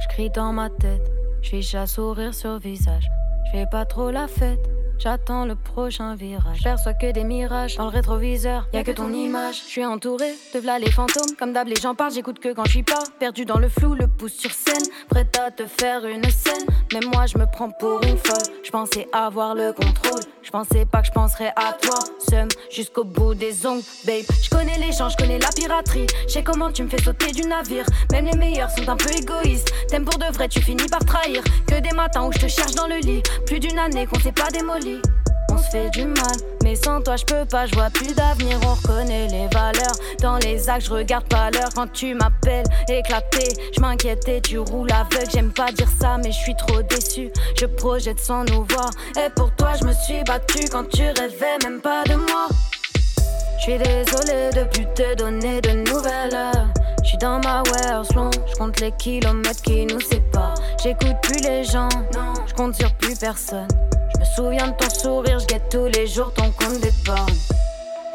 Je crie dans ma tête. Je suis à sourire sur visage. Je fais pas trop la fête. J'attends le prochain virage. Perçois que des mirages dans le rétroviseur. Y a que ton image. Je suis entouré de v'là les fantômes. Comme d'hab, les gens parlent. J'écoute que quand je suis pas perdu dans le flou. Le pouce sur scène. Prête à te faire une scène. Mais moi, je me prends pour une folle. Je pensais avoir le contrôle. Je pensais pas que je penserais à toi. Seum jusqu'au bout des ongles, babe. Je connais les gens, je connais la piraterie. Je sais comment tu me fais sauter du navire. Même les meilleurs sont un peu égoïstes. T'aimes pour de vrai, tu finis par trahir. Que des matins où je te cherche dans le lit. Plus d'une année qu'on s'est pas démoli. On se fait du mal, mais sans toi je peux pas, je vois plus d'avenir, on reconnaît les valeurs. Dans les actes, je regarde pas l'heure quand tu m'appelles, éclaté, je m'inquiétais, tu roules aveugle, j'aime pas dire ça, mais je suis trop déçu. Je projette sans nous voir, et pour toi je me suis battue quand tu rêvais même pas de moi. Je suis désolée de plus te donner de nouvelles. Je suis dans ma long, je compte les kilomètres qui nous séparent. J'écoute plus les gens, je compte sur plus personne. Je me souviens de ton sourire, je guette tous les jours ton compte d'épargne.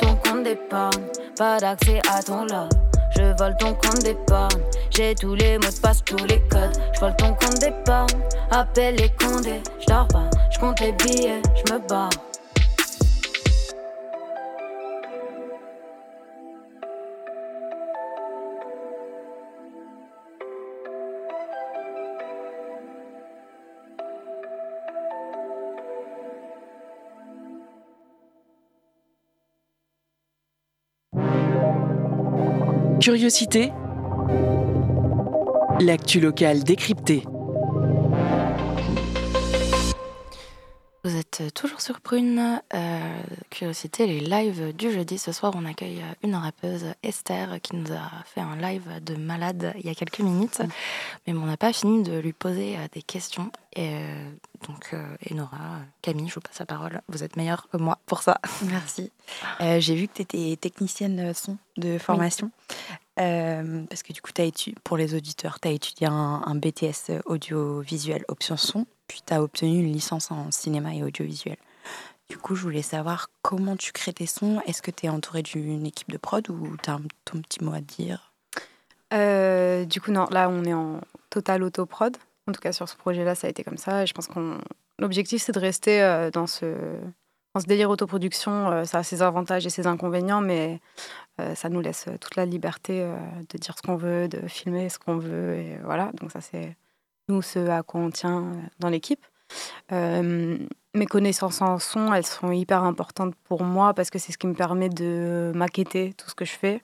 Ton compte d'épargne, pas d'accès à ton love. Je vole ton compte d'épargne, j'ai tous les mots de passe, tous les codes. Je vole ton compte d'épargne, appelle les condés. Je dors pas, je compte les billets, je me barre. Curiosité. L'actu locale décryptée. Vous êtes toujours sur Prune. Euh, curiosité, les lives du jeudi. Ce soir, on accueille une rappeuse, Esther, qui nous a fait un live de malade il y a quelques minutes. Mais on n'a pas fini de lui poser euh, des questions. Et euh, donc, euh, Enora, Camille, je vous passe la parole. Vous êtes meilleure que moi pour ça. Merci. Euh, J'ai vu que tu étais technicienne son de formation. Euh, parce que du coup, as étu- pour les auditeurs, tu as étudié un, un BTS audiovisuel option son, puis tu as obtenu une licence en cinéma et audiovisuel. Du coup, je voulais savoir comment tu crées tes sons. Est-ce que tu es entouré d'une équipe de prod ou tu as ton petit mot à dire? Euh, du coup, non, là, on est en total autoprod. En tout cas, sur ce projet-là, ça a été comme ça. Et je pense qu'on l'objectif, c'est de rester euh, dans ce délire autoproduction. Euh, ça a ses avantages et ses inconvénients, mais ça nous laisse toute la liberté de dire ce qu'on veut, de filmer ce qu'on veut. Et voilà, donc ça, c'est nous ce à quoi on tient euh, dans l'équipe. Euh, mes connaissances en son, elles sont hyper importantes pour moi parce que c'est ce qui me permet de maqueter tout ce que je fais.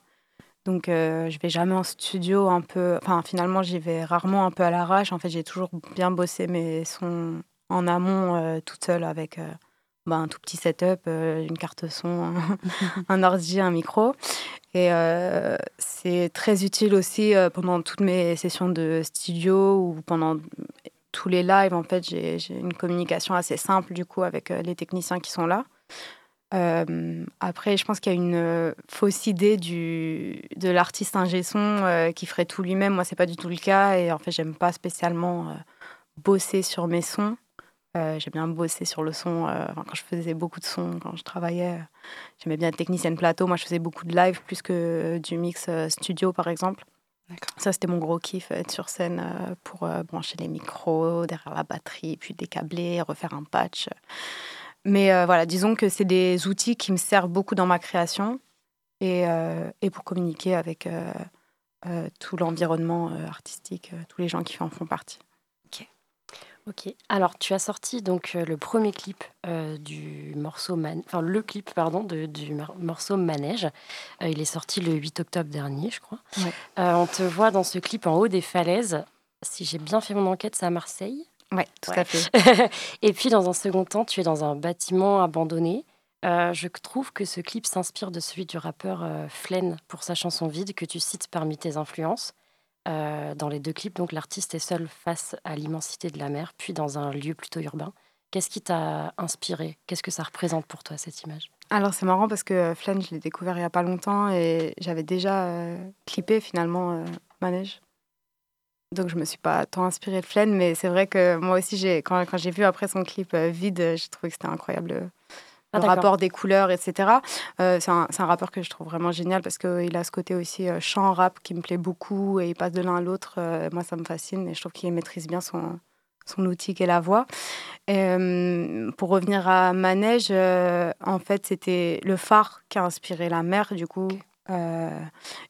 Donc, euh, je vais jamais en studio un peu. Enfin, finalement, j'y vais rarement un peu à l'arrache. En fait, j'ai toujours bien bossé mes sons en amont, euh, toute seule, avec euh, bah, un tout petit setup, euh, une carte son, (laughs) un, ordi, un micro. Et euh, c'est très utile aussi euh, pendant toutes mes sessions de studio ou pendant tous les lives. En fait, j'ai une communication assez simple, du coup, avec les techniciens qui sont là. Après, je pense qu'il y a une fausse idée du, de l'artiste ingé son qui ferait tout lui-même. Moi, c'est pas du tout le cas. Et en fait, j'aime pas spécialement bosser sur mes sons. Euh, j'aime bien bosser sur le son. euh, quand je faisais beaucoup de sons, quand je travaillais, euh, j'aimais bien être technicienne plateau. Moi, je faisais beaucoup de live plus que du mix euh, studio, par exemple. Ça, c'était mon gros kiff, être sur scène euh, pour euh, brancher les micros, derrière la batterie, puis décabler, refaire un patch. Mais euh, voilà, disons que c'est des outils qui me servent beaucoup dans ma création et, euh, et pour communiquer avec euh, euh, tout l'environnement euh, artistique, euh, tous les gens qui en font partie. Ok. Alors, tu as sorti donc euh, le premier clip euh, du morceau, Man- enfin le clip pardon de- du mar- morceau Manège. Euh, il est sorti le 8 octobre dernier, je crois. Ouais. On te voit dans ce clip en haut des falaises. Si j'ai bien fait mon enquête, c'est à Marseille. Oui, tout Ouais. à fait. (laughs) Et puis, dans un second temps, tu es dans un bâtiment abandonné. Je trouve que ce clip s'inspire de celui du rappeur Flen pour sa chanson Vide, que tu cites parmi tes influences. Euh, dans les deux clips, donc l'artiste est seul face à l'immensité de la mer, puis dans un lieu plutôt urbain. Qu'est-ce qui t'a inspiré? Qu'est-ce que ça représente pour toi, cette image? Alors c'est marrant parce que Flan, je l'ai découvert il n'y a pas longtemps et j'avais déjà euh, clippé finalement euh, Manège. Donc je me suis pas tant inspirée de Flan, mais c'est vrai que moi aussi, quand, j'ai vu après son clip euh, vide, euh, j'ai trouvé que c'était incroyable. Ah, le rapport des couleurs, etc. Euh, c'est, un, un rappeur que je trouve vraiment génial parce qu'il a ce côté aussi euh, chant rap qui me plaît beaucoup et il passe de l'un à l'autre. euh, moi, ça me fascine et je trouve qu'il maîtrise bien son, son outil qu'est la voix. Et, euh, pour revenir à Manège, euh, en fait, c'était le phare qui a inspiré la mer, du coup. Euh,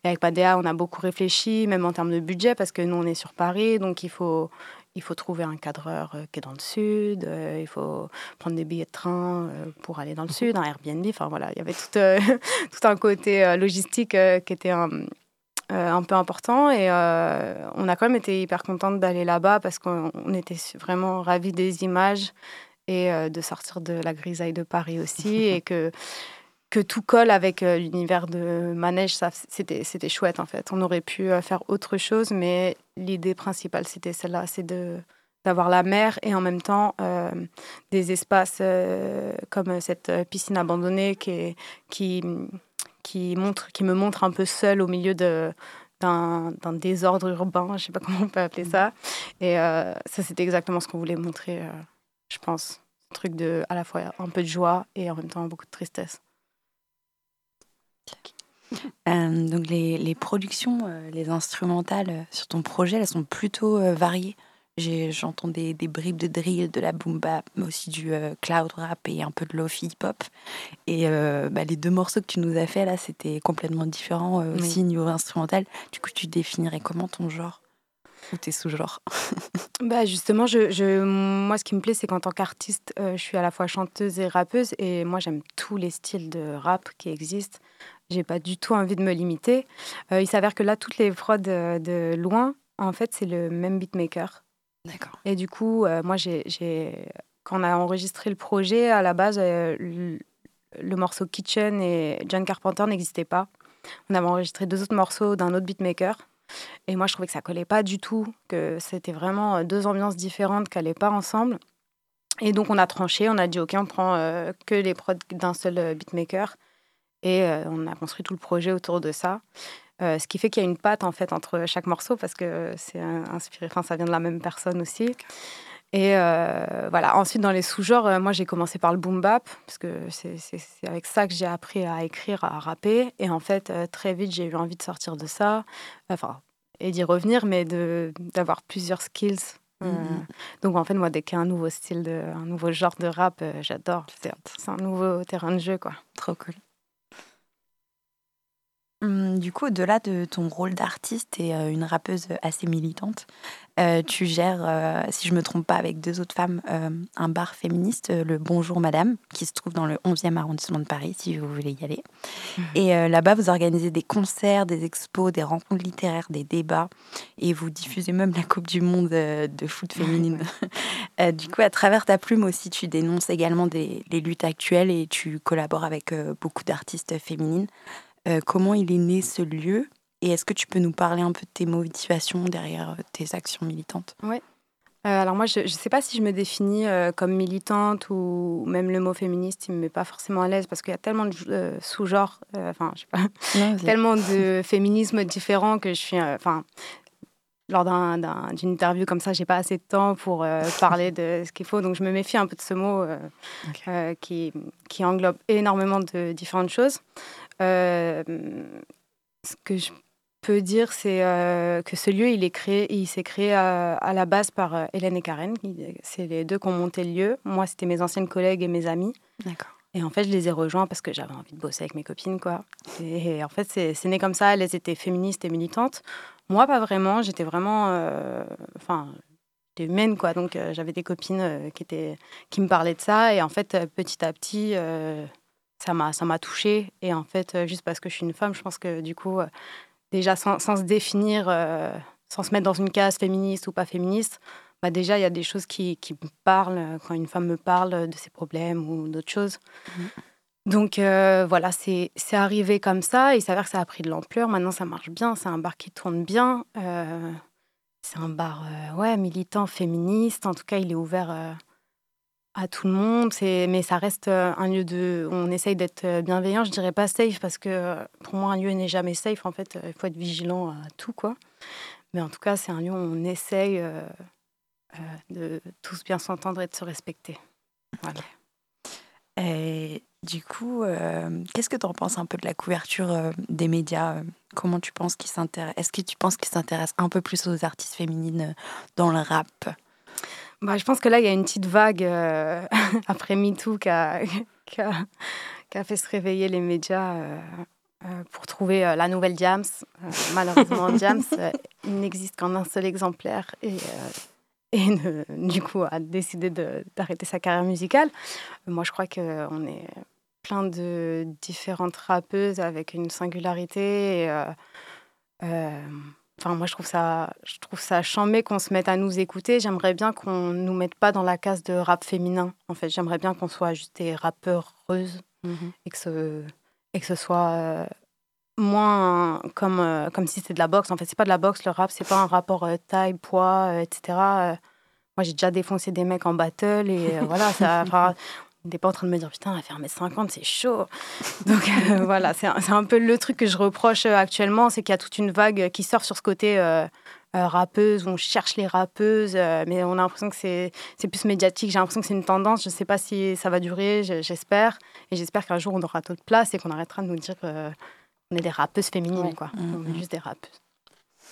et avec Padea, on a beaucoup réfléchi, même en termes de budget, parce que nous, on est sur Paris, donc il faut, il faut trouver un cadreur euh, qui est dans le sud, euh, il faut prendre des billets de train euh, pour aller dans le sud, (laughs) un Airbnb, enfin voilà, il y avait tout, (laughs) tout un côté logistique qui était un, un peu important. Et on a quand même été hyper contente d'aller là-bas parce qu'on on était vraiment ravis des images et de sortir de la grisaille de Paris aussi. (laughs) et que, que tout colle avec euh, l'univers de Manège, c'était, c'était chouette en fait. On aurait pu euh, faire autre chose, mais l'idée principale, c'était celle-là, c'est de d'avoir la mer et en même temps euh, des espaces comme cette piscine abandonnée qui, qui, qui, montre, qui me montre un peu seule au milieu de, d'un, désordre urbain, je ne sais pas (laughs) comment on peut appeler ça. Et ça, c'était exactement ce qu'on voulait montrer, je pense. Un truc de à la fois un peu de joie et en même temps beaucoup de tristesse. Euh, donc les, les productions, euh, les instrumentales euh, sur ton projet, elles sont plutôt variées. J'entends des, des bribes de drill, de la boom bap, mais aussi du cloud rap et un peu de lofi hip hop. Et bah, les deux morceaux que tu nous as fait là, c'était complètement différent aussi niveau instrumental. Du coup, tu définirais comment ton genre? Ou tes sous-genres? (laughs) Bah justement, je, je- moi, ce qui me plaît, c'est qu'en tant qu'artiste, euh, je suis à la fois chanteuse et rappeuse. Et moi, j'aime tous les styles de rap qui existent. J'ai pas du tout envie de me limiter. Euh, il s'avère que là, toutes les prods euh, de loin, en fait, c'est le même beatmaker. D'accord. Et du coup, euh, moi, j'ai, quand on a enregistré le projet, à la base, euh, le, le morceau Kitchen et John Carpenter n'existaient pas. On avait enregistré deux autres morceaux d'un autre beatmaker. Et moi, je trouvais que ça collait pas du tout, que c'était vraiment deux ambiances différentes qui n'allaient pas ensemble. Et donc, on a tranché, on a dit, OK, on prend euh, que les prods d'un seul beatmaker. Et euh, on a construit tout le projet autour de ça. Euh, ce qui fait qu'il y a une patte en fait entre chaque morceau parce que c'est inspiré, enfin ça vient de la même personne aussi. Et euh, voilà. Ensuite dans les sous-genres, euh, moi j'ai commencé par le boom bap parce que c'est avec ça que j'ai appris à écrire, à rapper. Et en fait très vite j'ai eu envie de sortir de ça, enfin et d'y revenir, mais d'avoir plusieurs skills. Mhm. donc en fait moi dès qu'il y a un nouveau style, de, un nouveau genre de rap, j'adore. C'est un nouveau terrain de jeu quoi. Trop cool. Hum, Du coup, au-delà de ton rôle d'artiste et euh, une rappeuse assez militante, euh, tu gères, euh, si je me trompe pas, avec deux autres femmes, un bar féministe, le Bonjour Madame, qui se trouve dans le 11e arrondissement de Paris, si vous voulez y aller. Et euh, là-bas, vous organisez des concerts, des expos, des rencontres littéraires, des débats, et vous diffusez même la Coupe du Monde de foot féminine. (laughs) Euh, du coup, à travers ta plume aussi, tu dénonces également des, les luttes actuelles et tu collabores avec beaucoup d'artistes féminines. Euh, comment il est né ce lieu? Et est-ce que tu peux nous parler un peu de tes motivations derrière euh, tes actions militantes? Ouais. Euh, alors moi, je ne sais pas si je me définis euh, comme militante ou même le mot féministe, il me met pas forcément à l'aise parce qu'il y a tellement de sous-genres, enfin, je sais pas, Non, (laughs) tellement de féminismes différents que je suis, enfin, lors d'un- d'un- d'une interview comme ça, j'ai pas assez de temps pour euh, parler de ce qu'il faut, donc je me méfie un peu de ce mot euh, euh, qui, qui englobe énormément de différentes choses. Euh, ce que je peux dire, c'est euh, que ce lieu, il est créé, il s'est créé à, à la base par euh, Hélène et Karen. C'est les deux qui ont monté le lieu. Moi, c'était mes anciennes collègues et mes amis. D'accord. Et en fait, je les ai rejoints parce que j'avais envie de bosser avec mes copines, quoi. Et, en fait, c'est né comme ça. Elles étaient féministes et militantes. Moi, pas vraiment. J'étais vraiment, euh, enfin, j'étais humaine, quoi. Donc, j'avais des copines qui étaient, qui me parlaient de ça. Et en fait, petit à petit, ça m'a, ça m'a touchée. Et en fait, euh, juste parce que je suis une femme, je pense que du coup, euh, déjà sans, sans se définir, euh, sans se mettre dans une case féministe ou pas féministe, bah déjà, il y a des choses qui, qui me parlent quand une femme me parle de ses problèmes ou d'autres choses. Donc euh, voilà, c'est c'est arrivé comme ça. Il s'avère que ça a pris de l'ampleur. Maintenant, ça marche bien. C'est un bar qui tourne bien. Euh, c'est un bar ouais, militant, féministe. En tout cas, il est ouvert à tout le monde. Mais ça reste euh, un lieu de... On essaye d'être euh, bienveillant. Je dirais pas safe parce que euh, pour moi, un lieu n'est jamais safe. En fait, il faut être vigilant à tout, quoi. Mais en tout cas, c'est un lieu où on essaye de tous bien s'entendre et de se respecter. Voilà. Et du coup, qu'est-ce que tu en penses un peu de la couverture des médias Comment tu penses qu'ils s'intéressent Est-ce que tu penses qu'ils s'intéressent un peu plus aux artistes féminines dans le rap? Bah, je pense que là, il y a une petite vague euh, (laughs) après MeToo qui a, (laughs) qui, a, qui a fait se réveiller les médias euh, euh, pour trouver euh, la nouvelle. Euh, malheureusement, (laughs) il n'existe qu'en un seul exemplaire et, et ne- du coup a décidé d'arrêter sa carrière musicale. Moi, je crois qu'on est plein de différentes rappeuses avec une singularité. et, Enfin, moi, je trouve ça, je trouve ça chambé qu'on se mette à nous écouter. J'aimerais bien qu'on nous mette pas dans la case de rap féminin. En fait, j'aimerais bien qu'on soit juste des rappeureuses et que ce, et que ce soit euh, moins comme, euh, comme si c'était de la boxe. En fait, c'est pas de la boxe, le rap, c'est pas un rapport euh, taille, poids, etc. Moi, j'ai déjà défoncé des mecs en battle et voilà, ça. N'est pas en train de me dire putain, elle fait 1m50, c'est chaud. (laughs) Donc euh, voilà, c'est un, un peu le truc que je reproche euh, actuellement, c'est qu'il y a toute une vague qui surfe sur ce côté euh, rappeuse, où on cherche les rappeuses, euh, mais on a l'impression que c'est plus médiatique. J'ai l'impression que c'est une tendance. Je ne sais pas si ça va durer, je- j'espère. Et j'espère qu'un jour, on aura d'autres places et qu'on arrêtera de nous dire qu'on est des rappeuses féminines, Ouais. quoi. On est juste des rappeuses.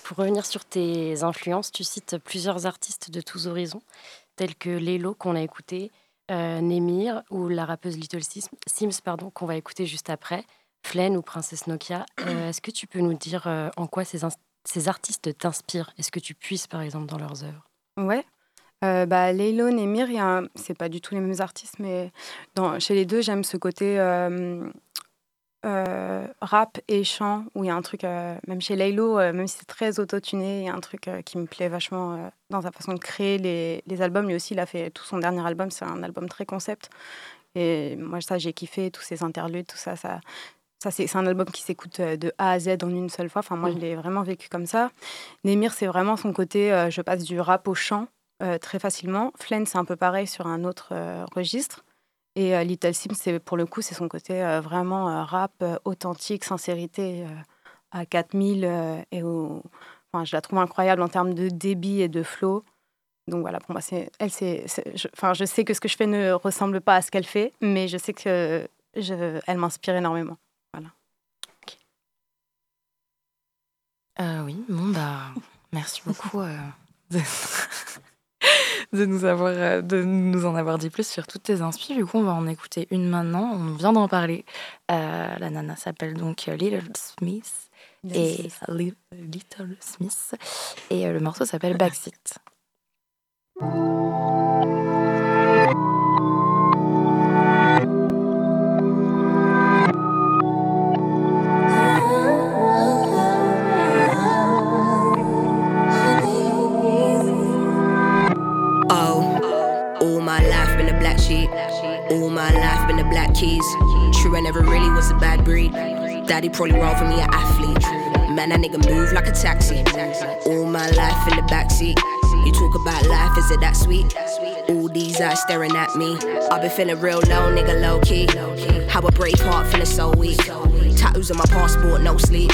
Pour revenir sur tes influences, tu cites plusieurs artistes de tous horizons, tels que Lélo, qu'on a écouté, euh, Némir ou la rappeuse Little Sims, Sims pardon, qu'on va écouter juste après, Flen ou Princesse Nokia. Euh, (clears throat) Est-ce que tu peux nous dire euh, en quoi ces, artistes t'inspirent? Est-ce que tu puisses, par exemple, dans leurs œuvres? Ouais. Bah, Leilo, a un- c'est pas du tout les mêmes artistes, mais dans, chez les deux, j'aime ce côté euh, rap et chant, où il y a un truc, euh, même chez Leilo, euh, même si c'est très autotuné, il y a un truc qui me plaît vachement dans sa façon de créer les, les albums. Lui aussi, il a fait tout son dernier album, c'est un album très concept. Et moi, ça, j'ai kiffé, tous ces interludes, tout ça, ça, ça c'est un album qui s'écoute de A à Z en une seule fois. Enfin, moi, je l'ai vraiment vécu comme ça. Nemir, c'est vraiment son côté, je passe du rap au chant très facilement. Flen, c'est un peu pareil sur un autre registre. Et euh, Little Sims, c'est pour le coup, c'est son côté euh, vraiment euh, rap authentique, sincérité à 4000. euh, et enfin, je la trouve incroyable en termes de débit et de flow. Donc voilà, pour moi, c'est elle, c'est, je, enfin, je sais que ce que je fais ne ressemble pas à ce qu'elle fait, mais je sais que elle m'inspire énormément. Voilà. Oui, bon, bah, merci beaucoup (laughs) de, de nous avoir, euh, de nous en avoir dit plus sur toutes tes inspi. Du coup, on va en écouter une maintenant. On vient d'en parler. Euh, la nana s'appelle donc Little Smith. Et Li- Little Smith. Et euh, le morceau s'appelle Backseat. All my life been the black keys. True, I never really was a bad breed. Daddy probably wrong for me, an athlete. Man, that nigga move like a taxi. All my life in the backseat. You talk about life, is it that sweet? All these eyes staring at me. I've been feeling real low, nigga, low key. How a brave heart feeling so weak. Tattoos on my passport, no sleep.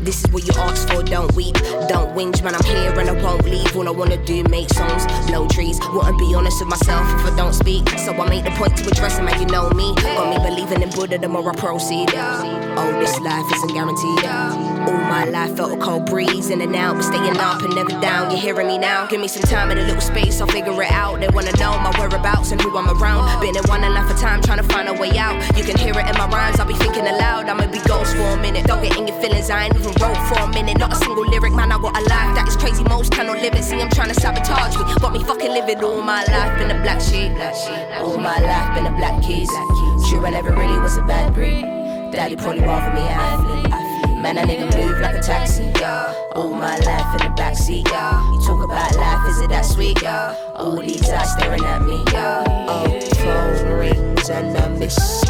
This is what you asked for, don't weep. Don't whinge, man, I'm here and I won't leave. All I wanna do, make songs, blow trees. Wanna be honest with myself if I don't speak. So I make the point to address it, man, you know me. Got me believing in Buddha, the more I proceed. Oh, this life isn't guaranteed. All my life felt a cold breeze in and out, but staying up and never down. You hearing me now? Give me some time and a little space, I'll figure it out. They wanna know my whereabouts and who I'm around. Been in one and life of time trying to find a way out. You can hear it in my rhymes, I'll be thinking aloud. I'ma be ghost for a minute. Don't get in your feelings, I ain't even wrote for a minute. Not a single lyric, man, I got a life that is crazy. Most cannot live it. See, I'm trying to sabotage me. Got me fucking living all my life. Been a black sheep. All my life been a black keys. True, I never really was a bad breed. Daddy probably rather me athlete. Man, a nigga move like a taxi, yeah. All my life in the backseat, yeah. You talk about life, is it that sweet, yeah? All these eyes staring at me, yeah. Oh, phone rings and I miss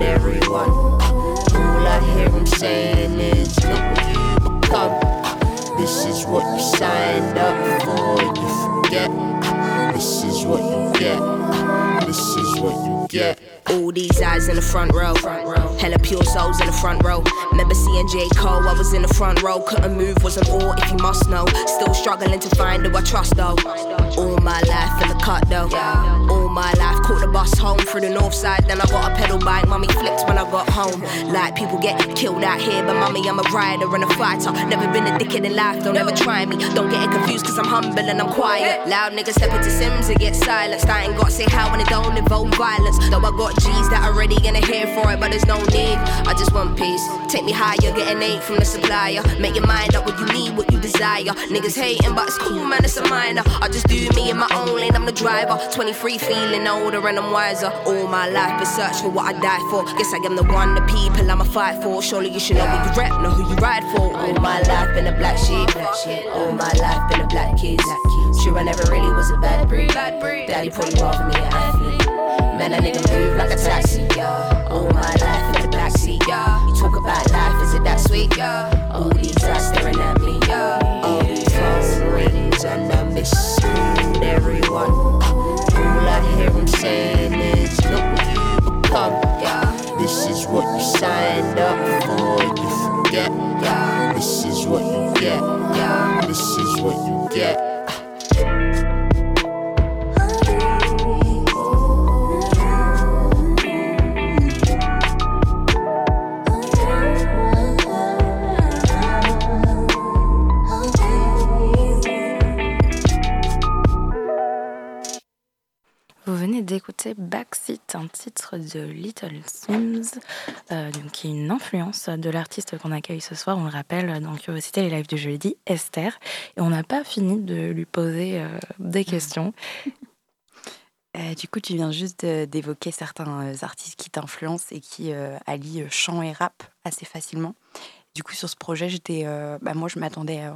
everyone. All I hear them saying is, look what you become. This is what you signed up for, you forget. This is what you get. This is what you get. All these eyes in the front row. Hella pure souls in the front row. Remember seeing J. Cole, I was in the front row. Couldn't move, wasn't all if you must know. Still struggling to find who I trust though. All my life in the cut though. All my life caught the bus home through the north side. Then I got a pedal bike, mummy flipped when I got home. Like people get killed out here, but mummy, I'm a rider and a fighter. Never been a dickhead in life, don't ever try me. Don't get it confused, cause I'm humble and I'm quiet. Loud niggas step into Sims and get silenced. I ain't got to say how when it don't involve violence. Though I got G's that already gonna hear for it, but there's no need. I just want peace. Take me higher, get an eight from the supplier. Make your mind up what you need, what you desire. Niggas hating, but it's cool, man, it's a minor. I just do me in my own lane, I'm the driver. 23, feeling older and I'm wiser. All my life been search for what I die for. Guess I am the one, the people I'ma fight for. Surely you should know who you rep, know who you ride for. All my life been a black sheep. All my life been a black kid. True, I never really was a bad breed. Daddy probably rather me. Man, a nigga move like a taxi. Yeah. All my life in the backseat. Yeah. You talk about life, is it that sweet? Yeah. All these eyes staring at me. Yeah. All these phone rings and I miss everyone. All I hear them saying is, Backseat, un titre de Little Sims, euh, qui est une influence de l'artiste qu'on accueille ce soir. On le rappelle, euh, c'était les lives du jeudi, Esther. Et on n'a pas fini de lui poser euh, des questions. (laughs) Euh, du coup, tu viens juste d'évoquer certains artistes qui t'influencent et qui allient chant et rap assez facilement. Du coup, sur ce projet, j'étais, bah, moi, je m'attendais, euh,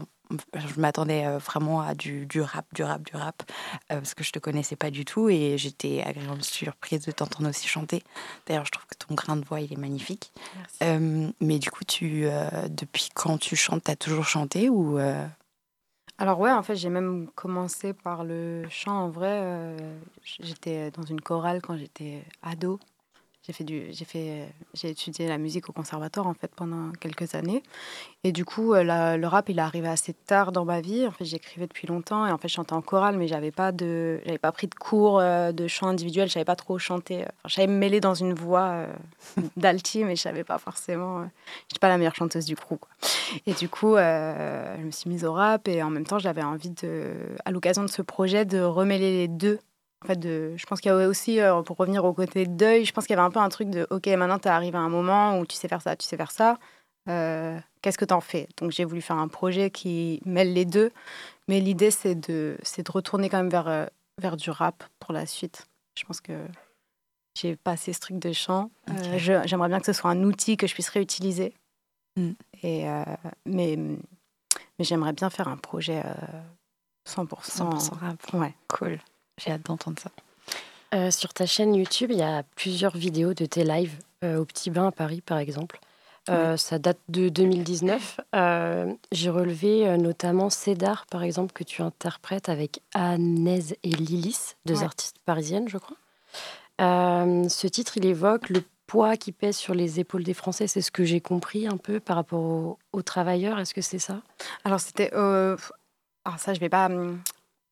je m'attendais euh, vraiment à du, du rap, du rap, du rap, euh, parce que je te connaissais pas du tout et j'étais agréablement surprise de t'entendre aussi chanter. D'ailleurs, je trouve que ton grain de voix, il est magnifique. Euh, mais du coup, tu, euh, depuis quand tu chantes, t'as toujours chanté ou Alors ouais, en fait, j'ai même commencé par le chant. En vrai, j'étais dans une chorale quand j'étais ado. J'ai fait du, j'ai étudié la musique au conservatoire en fait pendant quelques années. Et du coup, euh, le rap, il est arrivé assez tard dans ma vie. En fait, j'écrivais depuis longtemps et en fait, je chantais en chorale, mais j'avais pas de, j'avais pas pris de cours euh, de chant individuel. Je savais pas trop chanter. Enfin, je savais me mêler dans une voix euh, d'alti, mais je savais pas forcément. euh, j'étais pas la meilleure chanteuse du crew. Et du coup, je me suis mise au rap et en même temps, j'avais envie de, à l'occasion de ce projet, de remêler les deux. En fait, de, je pense qu'il y avait aussi, euh, pour revenir au côté deuil, je pense qu'il y avait un peu un truc de, ok, maintenant tu arrives à un moment où tu sais faire ça, tu sais faire ça. euh, Qu'est-ce que tu en fais? Donc j'ai voulu faire un projet qui mêle les deux, mais l'idée c'est de, de retourner quand même vers, euh, vers du rap pour la suite. Je pense que j'ai passé ce truc de chant. Euh, je- J'aimerais bien que ce soit un outil que je puisse réutiliser. Mm. Et, mais mais j'aimerais bien faire un projet euh, 100%, 100% rap Ouais. Cool. J'ai hâte d'entendre ça. Euh, sur ta chaîne YouTube, il y a plusieurs vidéos de tes lives euh, au Petit Bain à Paris, par exemple. Euh, Ça date de 2019. Euh, J'ai relevé notamment Cédar, par exemple, que tu interprètes avec Anaise et Lilis, deux Ouais. artistes parisiennes, je crois. Ce titre, il évoque le poids qui pèse sur les épaules des Français. C'est ce que j'ai compris un peu par rapport aux, aux travailleurs. Est-ce que c'est ça? Alors c'était. Alors ça, je vais pas.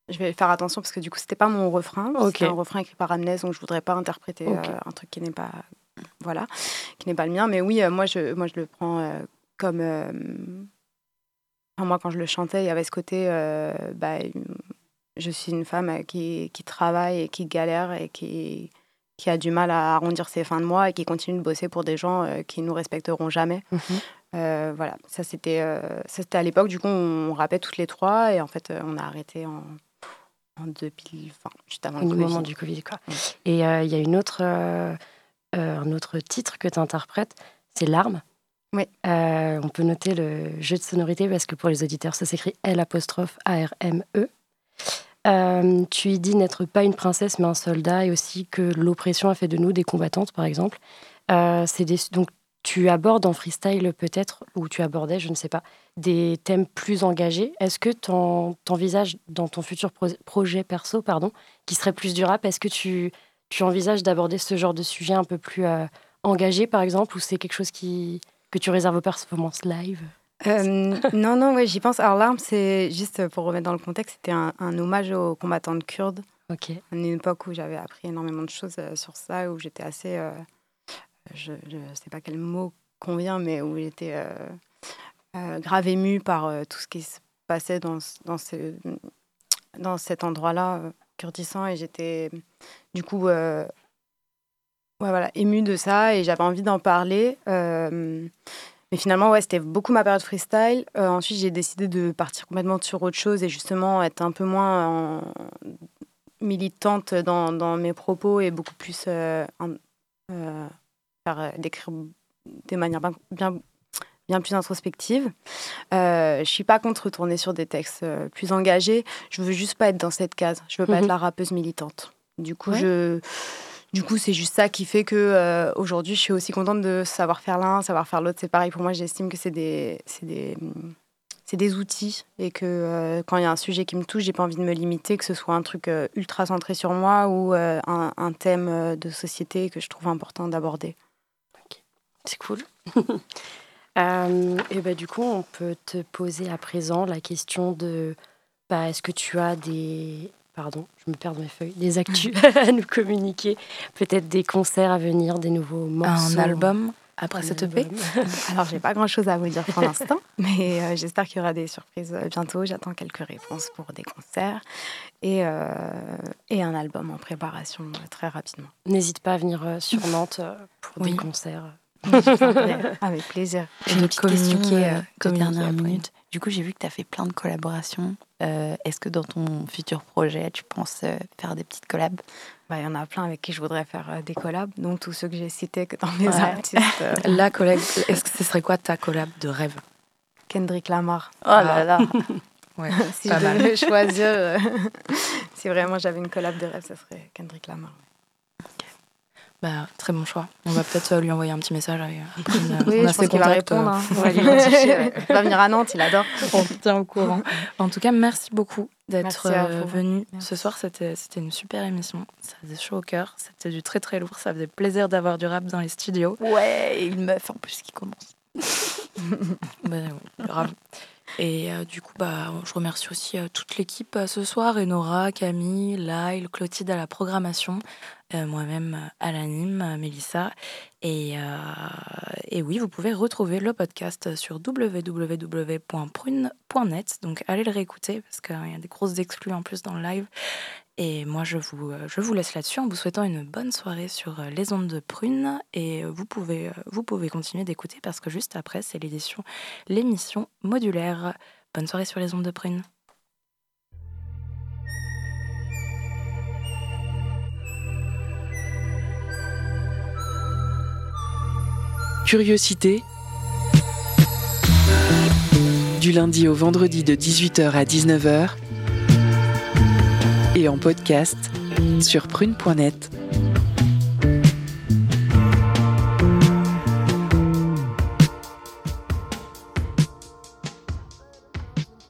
Je vais faire attention parce que du coup, c'était pas mon refrain. Ok. C'était un refrain écrit par Amnès, donc je voudrais pas interpréter euh, un truc qui n'est pas. Voilà, qui n'est pas le mien. Mais oui, euh, moi, je, moi, je le prends euh, comme. enfin, moi, quand je le chantais, il y avait ce côté. bah, je suis une femme qui, qui travaille et qui galère et qui, qui a du mal à arrondir ses fins de mois et qui continue de bosser pour des gens qui nous respecteront jamais. Euh, voilà, ça c'était c'était à l'époque, du coup on, on rappait toutes les trois et en fait on a arrêté en, en 2020, juste avant au le Covid. moment du Covid. Quoi. Et euh, il y a une autre, euh, euh, un autre titre que tu interprètes, c'est Larmes. Oui. Euh, on peut noter le jeu de sonorité parce que pour les auditeurs, ça s'écrit L apostrophe A-R-M-E. Euh, tu y dis n'être pas une princesse mais un soldat et aussi que l'oppression a fait de nous des combattantes, par exemple. C'est donc tu abordes en freestyle peut-être, ou tu abordais, je ne sais pas, des thèmes plus engagés. Est-ce que t'en- t'envisages dans ton futur pro- projet perso, pardon, qui serait plus du rap, est-ce que tu, tu envisages d'aborder ce genre de sujet un peu plus euh, engagé, par exemple, ou c'est quelque chose qui, que tu réserves aux performances live? Euh, non, non, ouais, j'y pense. Alors, l'arme, c'est juste pour remettre dans le contexte, c'était un, un hommage aux combattantes kurdes. Ok. À une époque où j'avais appris énormément de choses euh, sur ça, où j'étais assez. Je ne sais pas quel mot convient, mais où j'étais euh, euh, grave émue par euh, tout ce qui se passait dans, dans, ce, dans cet endroit-là, kurdistan, et j'étais du coup. voilà, émue de ça et j'avais envie d'en parler. mais finalement, ouais, c'était beaucoup ma période freestyle. Ensuite, j'ai décidé de partir complètement sur autre chose et justement être un peu moins militante dans, mes propos et beaucoup plus faire, euh, d'écrire de manière bien, bien, bien plus introspective. Euh, je suis pas contre retourner sur des textes euh, plus engagés. Je veux juste pas être dans cette case. Je veux pas Mhm. être la rappeuse militante. Du coup, Ouais. je du coup, c'est juste ça qui fait que euh, aujourd'hui, je suis aussi contente de savoir faire l'un, savoir faire l'autre. C'est pareil pour moi. J'estime que c'est des, c'est des, c'est des outils et que euh, quand il y a un sujet qui me touche, j'ai pas envie de me limiter, que ce soit un truc euh, ultra centré sur moi ou un, un thème de société que je trouve important d'aborder. C'est cool. (laughs) Euh, et bah, du coup, on peut te poser à présent la question de bah, est-ce que tu as des. Pardon, je me perds dans mes feuilles. Des actus (laughs) (laughs) à nous communiquer Peut-être des concerts à venir, des nouveaux morceaux Un album après cette EP? Alors, j'ai pas grand chose à vous dire pour l'instant, mais euh, j'espère qu'il y aura des surprises euh, bientôt. J'attends quelques réponses pour des concerts et, euh, et un album en préparation très rapidement. N'hésite pas à venir sur Nantes pour Oui. des concerts. (laughs) Avec plaisir. J'ai une petite question euh, euh, de communiquer dernière minute. Du coup, j'ai vu que tu as fait plein de collaborations. Euh, Est-ce que dans ton futur projet, tu penses euh, faire des petites collabs? Bah, Il y en a plein avec qui je voudrais faire euh, des collabs, dont tous ceux que j'ai cités que dans mes Ouais. artistes. euh, (laughs) La collab, est-ce que ce serait quoi ta collab de rêve? Kendrick Lamar. Oh là là (laughs) Ouais, si je devais choisir, euh, si vraiment j'avais une collab de rêve, ça serait Kendrick Lamar. Bah, très bon choix. On va peut-être euh, lui envoyer un petit message. avec, euh, après une- Oui, on a je pense qu'il va répondre. euh, hein. On va l'identifier. ouais. Il va venir à Nantes, il adore. (laughs) On tient au courant. En tout cas, merci beaucoup d'être euh, venu ce soir. C'était une super émission. Ça faisait chaud au cœur. C'était du très très lourd. Ça faisait plaisir d'avoir du rap dans les studios. Ouais, et une meuf en plus qui commence. (laughs) Bah, oui, grave. Et euh, du coup, bah, je remercie aussi euh, toute l'équipe euh, ce soir, Enora, Camille, Lyle, Clotilde à la programmation, moi-même à l'anime, Mélissa. Et, et oui, vous pouvez retrouver le podcast sur www.prune.net. Donc allez le réécouter parce qu'il y a des grosses exclus en plus dans le live. Et moi, je vous, euh, je vous laisse là-dessus en vous souhaitant une bonne soirée sur euh, les ondes de Prune. Et euh, vous pouvez, continuer d'écouter parce que juste après, c'est l'émission modulaire. Bonne soirée sur les ondes de Prune. Curiosité. Du lundi au vendredi de 18h à 19h et en podcast sur prune.net.